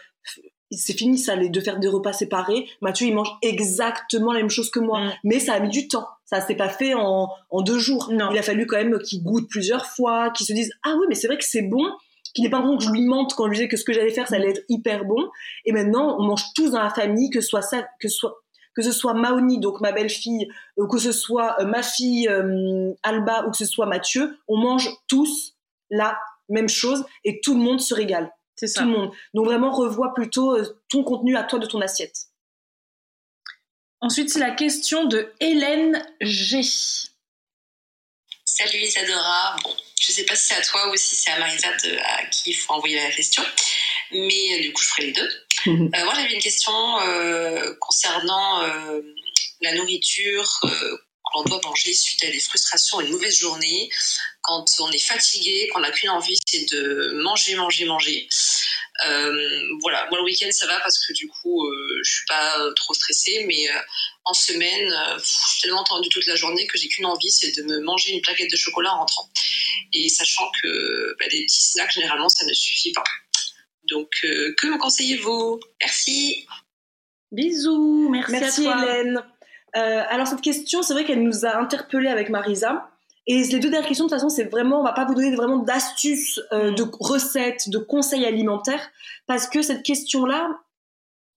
c'est fini ça, les de faire des repas séparés. Mathieu, il mange exactement la même chose que moi, Mm. mais ça a mis du temps. Ça s'est pas fait en, en deux jours. Non. Il a fallu quand même qu'il goûte plusieurs fois, qu'il se dise ah oui, mais c'est vrai que c'est bon. Qu'il n'ait pas bon que je lui mente quand je lui disais que ce que j'allais faire, ça allait être hyper bon. Et maintenant, on mange tous dans la famille, que ce soit ça, que ce soit que ce soit Maoni, donc ma belle-fille, ou que ce soit euh, ma fille euh, Alba, ou que ce soit Mathieu, on mange tous la même chose et tout le monde se régale. C'est ça. Tout le monde. Donc vraiment, revois plutôt euh, ton contenu à toi de ton assiette. Ensuite, c'est la question de Hélène G. Salut Isadora. Bon, je sais pas si c'est à toi ou si c'est à Marisa de- à qui il faut envoyer la question, mais euh, du coup je ferai les deux. Euh, moi j'avais une question euh, concernant euh, la nourriture l'on doit manger suite à des frustrations, une mauvaise journée, quand on est fatigué, qu'on n'a qu'une envie, c'est de manger, manger, manger. Euh, voilà, moi le week-end ça va parce que du coup euh, je suis pas trop stressée, mais euh, en semaine, suis tellement tendue toute la journée que j'ai qu'une envie, c'est de me manger une plaquette de chocolat en rentrant. Et sachant que bah, des petits snacks, généralement, ça ne suffit pas. Donc, euh, que me conseillez-vous? Merci. Bisous, merci, Merci à toi. Hélène. Euh, alors cette question, c'est vrai qu'elle nous a interpellés avec Marisa. Et les deux dernières questions, de toute façon, c'est vraiment, on va pas vous donner vraiment d'astuces, euh, Mm. de recettes, de conseils alimentaires, parce que cette question-là,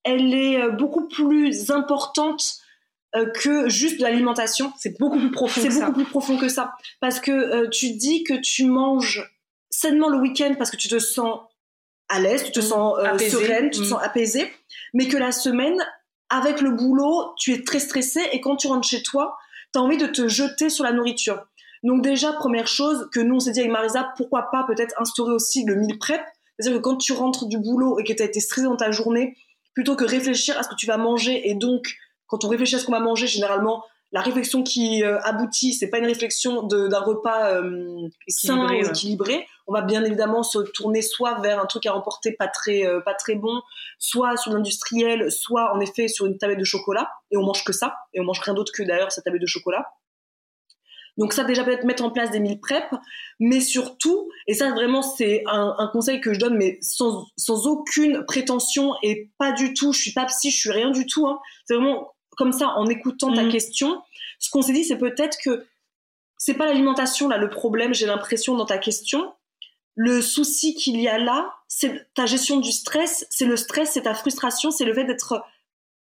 elle est beaucoup plus importante euh, que juste de l'alimentation. C'est beaucoup plus profond C'est que ça. beaucoup plus profond que ça. Parce que euh, tu dis que tu manges sainement le week-end parce que tu te sens à l'aise, tu te sens euh, sereine, tu te Mm. sens apaisée, mais que la semaine, avec le boulot, tu es très stressée et quand tu rentres chez toi, tu as envie de te jeter sur la nourriture. Donc déjà, première chose que nous, on s'est dit avec Marisa, pourquoi pas peut-être instaurer aussi le meal prep? C'est-à-dire que quand tu rentres du boulot et que tu as été stressé dans ta journée, plutôt que réfléchir à ce que tu vas manger et donc quand on réfléchit à ce qu'on va manger, généralement, la réflexion qui euh, aboutit, c'est pas une réflexion d'un repas euh, sain Équilibré, ouais. équilibré. On va bien évidemment se tourner soit vers un truc à emporter pas très euh, pas très bon, soit sur l'industriel, soit en effet sur une tablette de chocolat. Et on mange que ça, et on mange rien d'autre que d'ailleurs cette tablette de chocolat. Donc ça déjà peut-être mettre en place des meal prep, mais surtout, et ça vraiment c'est un, un conseil que je donne, mais sans, sans aucune prétention et pas du tout, je suis pas psy, je suis rien du tout. Hein. C'est vraiment comme ça en écoutant ta Mhm. question. Ce qu'on s'est dit, c'est peut-être que c'est pas l'alimentation là le problème, j'ai l'impression dans ta question. Le souci qu'il y a là, c'est ta gestion du stress, c'est le stress, c'est ta frustration, c'est le fait d'être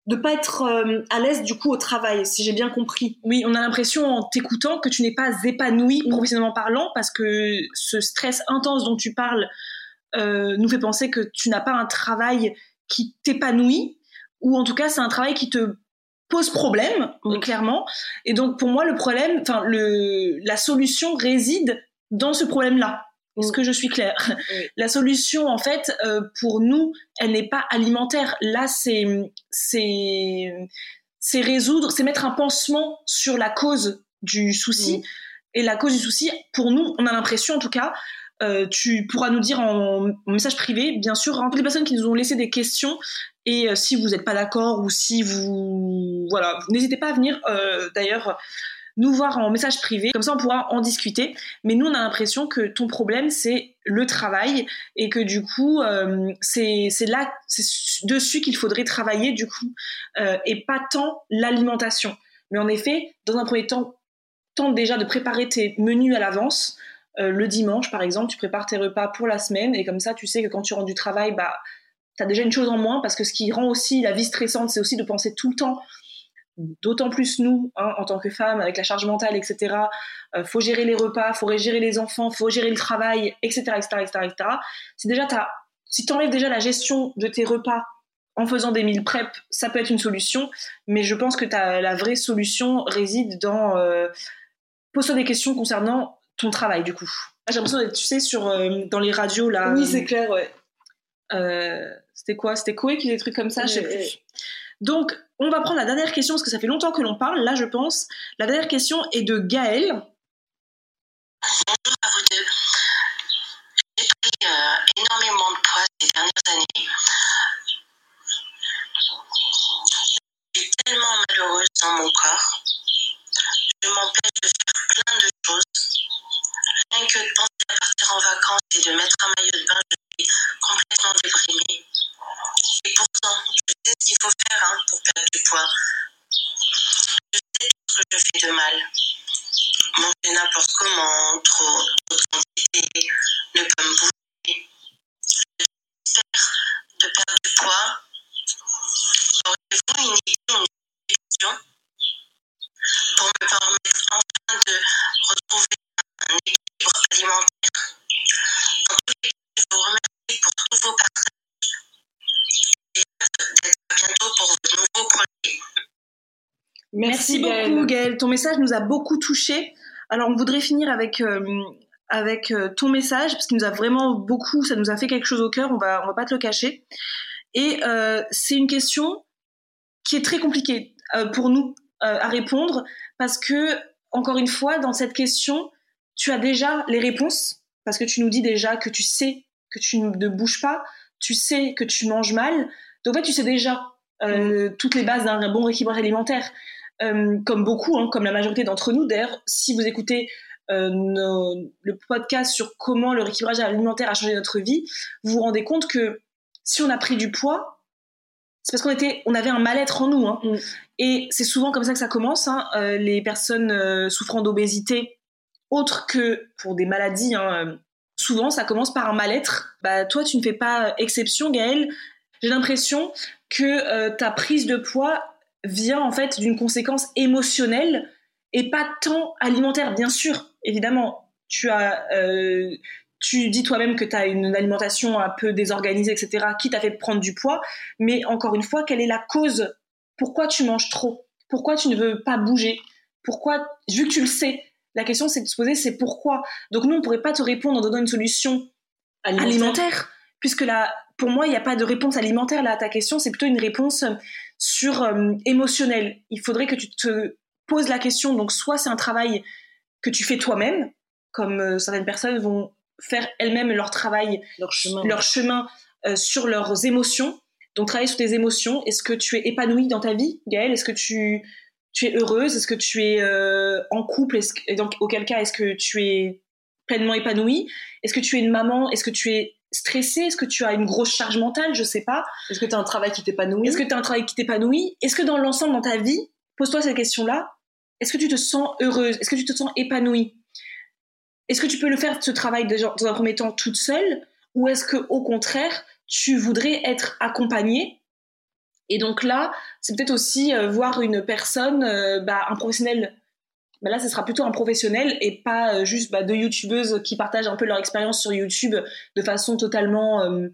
de pas être euh, à l'aise du coup au travail, si j'ai bien compris. Oui, on a l'impression en t'écoutant que tu n'es pas épanoui professionnellement parlant parce que ce stress intense dont tu parles euh, nous fait penser que tu n'as pas un travail qui t'épanouit ou en tout cas c'est un travail qui te pose problème Mm. clairement et donc pour moi le problème enfin le la solution réside dans ce problème là est-ce Mm. que je suis claire? La solution, en fait, euh, pour nous, elle n'est pas alimentaire. Là, c'est c'est c'est résoudre, c'est mettre un pansement sur la cause du souci. Mm. Et la cause du souci, pour nous, on a l'impression, en tout cas, euh, tu pourras nous dire en, message privé, bien sûr, hein, toutes les personnes qui nous ont laissé des questions. Et euh, si vous n'êtes pas d'accord ou si vous, voilà, n'hésitez pas à venir. euh, D'ailleurs nous voir en message privé, comme ça on pourra en discuter. Mais nous, on a l'impression que ton problème, c'est le travail et que du coup, c'est là, c'est dessus qu'il faudrait travailler du coup, et pas tant l'alimentation. Mais en effet, dans un premier temps, tente déjà de préparer tes menus à l'avance. Euh, le dimanche, par exemple, tu prépares tes repas pour la semaine et comme ça, tu sais que quand tu rentres du travail, bah tu as déjà une chose en moins parce que ce qui rend aussi la vie stressante, c'est aussi de penser tout le temps d'autant plus nous, hein, en tant que femmes, avec la charge mentale, etc. Euh, faut gérer les repas, faut gérer les enfants, faut gérer le travail, etc., etc., etc., etc. C'est déjà, si tu enlèves déjà la gestion de tes repas en faisant des meal prep, ça peut être une solution, mais je pense que la vraie solution réside dans euh, pose-toi des questions concernant ton travail, du coup. J'ai l'impression d'être, tu sais, sur, euh, dans les radios, là. Oui, c'est clair, ouais. Euh, c'était quoi? C'était Koé qui des trucs comme ça, je sais plus. Donc, on va prendre la dernière question parce que ça fait longtemps que l'on parle. Là, je pense. La dernière question est de Gaël. Bonjour à vous deux. J'ai pris euh, énormément de poids ces dernières années. Je suis tellement malheureuse dans mon corps. Je m'empêche de faire plein de choses. Que de penser à partir en vacances et de mettre un maillot de bain, je suis complètement déprimée. Et pourtant, je sais ce qu'il faut faire hein, pour perdre du poids. Je sais ce que je fais de mal. Manger n'importe comment, trop, trop de quantité, ne pas me bouger. J'espère de perdre du poids. Auriez-vous une idée ou une question pour me permettre enfin de retrouver un équilibre alimentaire En tous les cas, je vous remercie pour tous vos partages Merci, beaucoup Gaël. Ton message nous a beaucoup touchés. Alors on voudrait finir avec euh, avec euh, ton message parce qu'il nous a vraiment beaucoup, ça nous a fait quelque chose au cœur. On va on va pas te le cacher. Et euh, c'est une question qui est très compliquée pour nous à répondre parce que encore une fois dans cette question tu as déjà les réponses parce que tu nous dis déjà que tu sais que tu ne bouges pas, tu sais que tu manges mal, donc en fait, tu sais déjà euh, toutes les bases d'un bon rééquilibrage alimentaire, euh, comme beaucoup, hein, comme la majorité d'entre nous. D'ailleurs, si vous écoutez euh, le podcast sur comment le rééquilibrage alimentaire a changé notre vie, vous vous rendez compte que si on a pris du poids, c'est parce qu'on était, on avait un mal-être en nous. Hein. Mm. Et c'est souvent comme ça que ça commence. Hein. les personnes souffrant d'obésité, autres que pour des maladies, souvent ça commence par un mal-être. Bah toi, tu ne fais pas exception, Gaëlle. J'ai l'impression que euh, ta prise de poids vient en fait d'une conséquence émotionnelle et pas tant alimentaire. Bien sûr, évidemment, tu as, euh, tu dis toi-même que tu as une alimentation un peu désorganisée, etc., qui t'a fait prendre du poids. Mais encore une fois, quelle est la cause? Pourquoi tu manges trop? Pourquoi tu ne veux pas bouger? Pourquoi, vu que tu le sais, la question c'est de se poser, c'est pourquoi? Donc nous, on pourrait pas te répondre en donnant une solution alimentaire, alimentaire puisque la, pour moi, il n'y a pas de réponse alimentaire là à ta question, c'est plutôt une réponse sur euh, émotionnelle. Il faudrait que tu te poses la question. Donc, soit c'est un travail que tu fais toi-même, comme euh, certaines personnes vont faire elles-mêmes leur travail, leur chemin, leur chemin sur leurs émotions. Donc, travailler sur tes émotions. Est-ce que tu es épanouie dans ta vie, Gaëlle? Est-ce que tu, tu es heureuse? Est-ce que tu es en couple? Est-ce que, donc, Auquel cas, est-ce que tu es pleinement épanouie? Est-ce que tu es une maman? Est-ce que tu es stressé? Est-ce que tu as une grosse charge mentale? Je sais pas. Est-ce que tu as un travail qui t'épanouit? Est-ce que tu as un travail qui t'épanouit? Est-ce que dans l'ensemble, dans ta vie, pose-toi cette question-là, est-ce que tu te sens heureuse? Est-ce que tu te sens épanouie? Est-ce que tu peux le faire, ce travail, dans un premier temps, toute seule? Ou est-ce que au contraire, tu voudrais être accompagnée? Et donc là, c'est peut-être aussi euh, voir une personne, euh, bah, un professionnel bah là, ce sera plutôt un professionnel et pas euh, juste bah, deux youtubeuses qui partagent un peu leur expérience sur YouTube de façon totalement euh,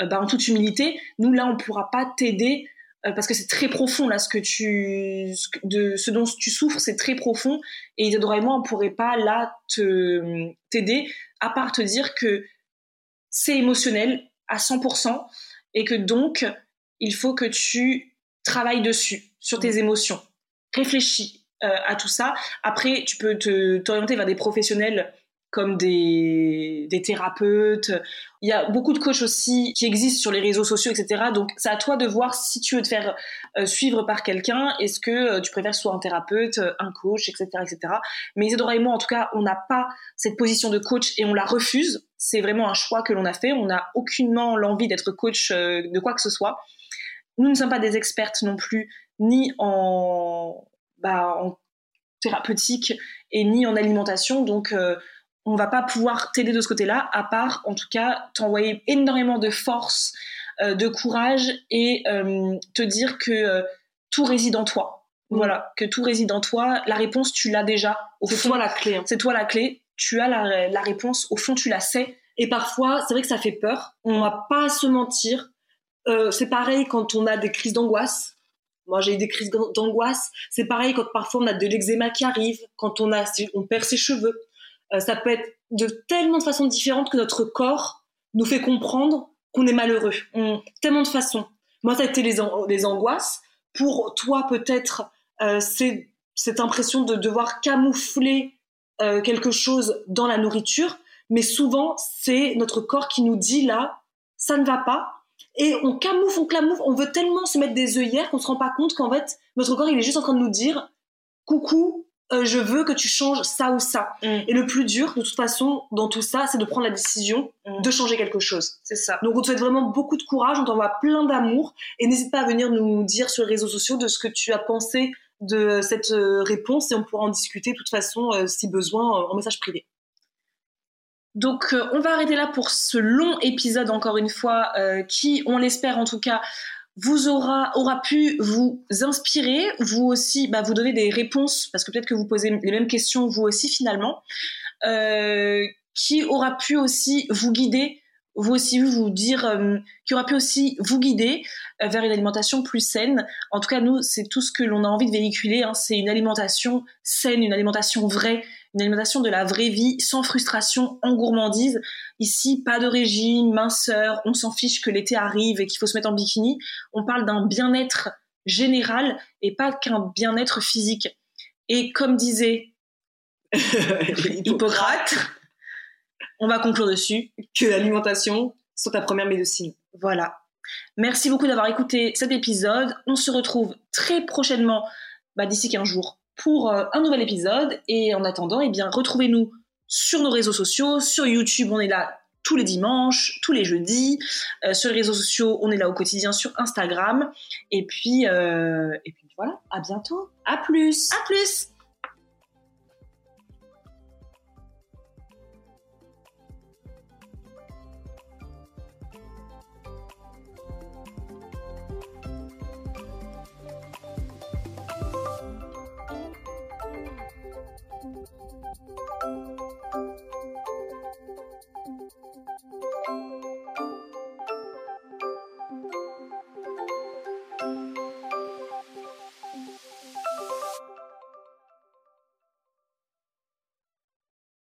euh, bah, en toute humilité. Nous, là, on pourra pas t'aider parce que c'est très profond là ce que tu de ce dont tu souffres c'est très profond et Isadora et moi on pourrait pas là te t'aider à part te dire que c'est émotionnel à 100% et que donc il faut que tu travailles dessus sur tes mmh. émotions réfléchis à tout ça. Après, tu peux te t'orienter vers des professionnels comme des, des thérapeutes. Il y a beaucoup de coachs aussi qui existent sur les réseaux sociaux, etc. Donc, c'est à toi de voir si tu veux te faire euh, suivre par quelqu'un. Est-ce que euh, tu préfères soit un thérapeute, un coach, etc., etc. Mais Isadora et moi, en tout cas, on n'a pas cette position de coach et on la refuse. C'est vraiment un choix que l'on a fait. On n'a aucunement l'envie d'être coach de quoi que ce soit. Nous ne sommes pas des expertes non plus, ni en bah, en thérapeutique et ni en alimentation. Donc, euh, on va pas pouvoir t'aider de ce côté-là, à part, en tout cas, t'envoyer énormément de force euh, de courage et euh, te dire que euh, tout réside en toi. Mm. Voilà, que tout réside en toi. La réponse, tu l'as déjà. C'est toi la clé. hein. c'est toi la clé. Tu as la, la réponse. Au fond, tu la sais. Et parfois, c'est vrai que ça fait peur. On va pas se mentir. C'est pareil quand on a des crises d'angoisse. Moi, j'ai eu des crises d'angoisse. C'est pareil quand parfois on a de l'eczéma qui arrive, quand on a, on perd ses cheveux. Euh, ça peut être de tellement de façons différentes que notre corps nous fait comprendre qu'on est malheureux. On- tellement de façons. Moi, ça a été les, an- les angoisses. Pour toi, peut-être, euh, c'est cette impression de devoir camoufler euh, quelque chose dans la nourriture. Mais souvent, c'est notre corps qui nous dit là, ça ne va pas. Et on camoufle, on camoufle, on veut tellement se mettre des œillères qu'on se rend pas compte qu'en fait, notre corps, il est juste en train de nous dire, coucou, euh, je veux que tu changes ça ou ça. Mm. Et le plus dur, de toute façon, dans tout ça, c'est de prendre la décision Mm. de changer quelque chose. C'est ça. Donc on te souhaite vraiment beaucoup de courage, on t'envoie plein d'amour et n'hésite pas à venir nous dire sur les réseaux sociaux de ce que tu as pensé de cette euh, réponse et on pourra en discuter de toute façon euh, si besoin en message privé. Donc, euh, on va arrêter là pour ce long épisode, encore une fois, euh, qui, on l'espère en tout cas, vous aura, aura pu vous inspirer, vous aussi, bah, vous donner des réponses, parce que peut-être que vous posez les mêmes questions vous aussi finalement, euh, qui aura pu aussi vous guider, vous aussi vous dire, qui aura pu aussi vous guider vers une alimentation plus saine. En tout cas, nous, c'est tout ce que l'on a envie de véhiculer, hein, c'est une alimentation saine, une alimentation vraie, une alimentation de la vraie vie, sans frustration, en gourmandise. Ici, pas de régime, minceur, on s'en fiche que l'été arrive et qu'il faut se mettre en bikini. On parle d'un bien-être général et pas qu'un bien-être physique. Et comme disait Hippocrate, on va conclure dessus. Que l'alimentation soit ta première médecine. Voilà. Merci beaucoup d'avoir écouté cet épisode. On se retrouve très prochainement, bah, d'ici 15 jours, pour euh, un nouvel épisode. Et en attendant, eh bien, retrouvez-nous sur nos réseaux sociaux. Sur YouTube, on est là tous les dimanches, tous les jeudis. Euh, sur les réseaux sociaux, on est là au quotidien sur Instagram. Et puis, euh, et puis voilà, à bientôt. À plus À plus Thank you.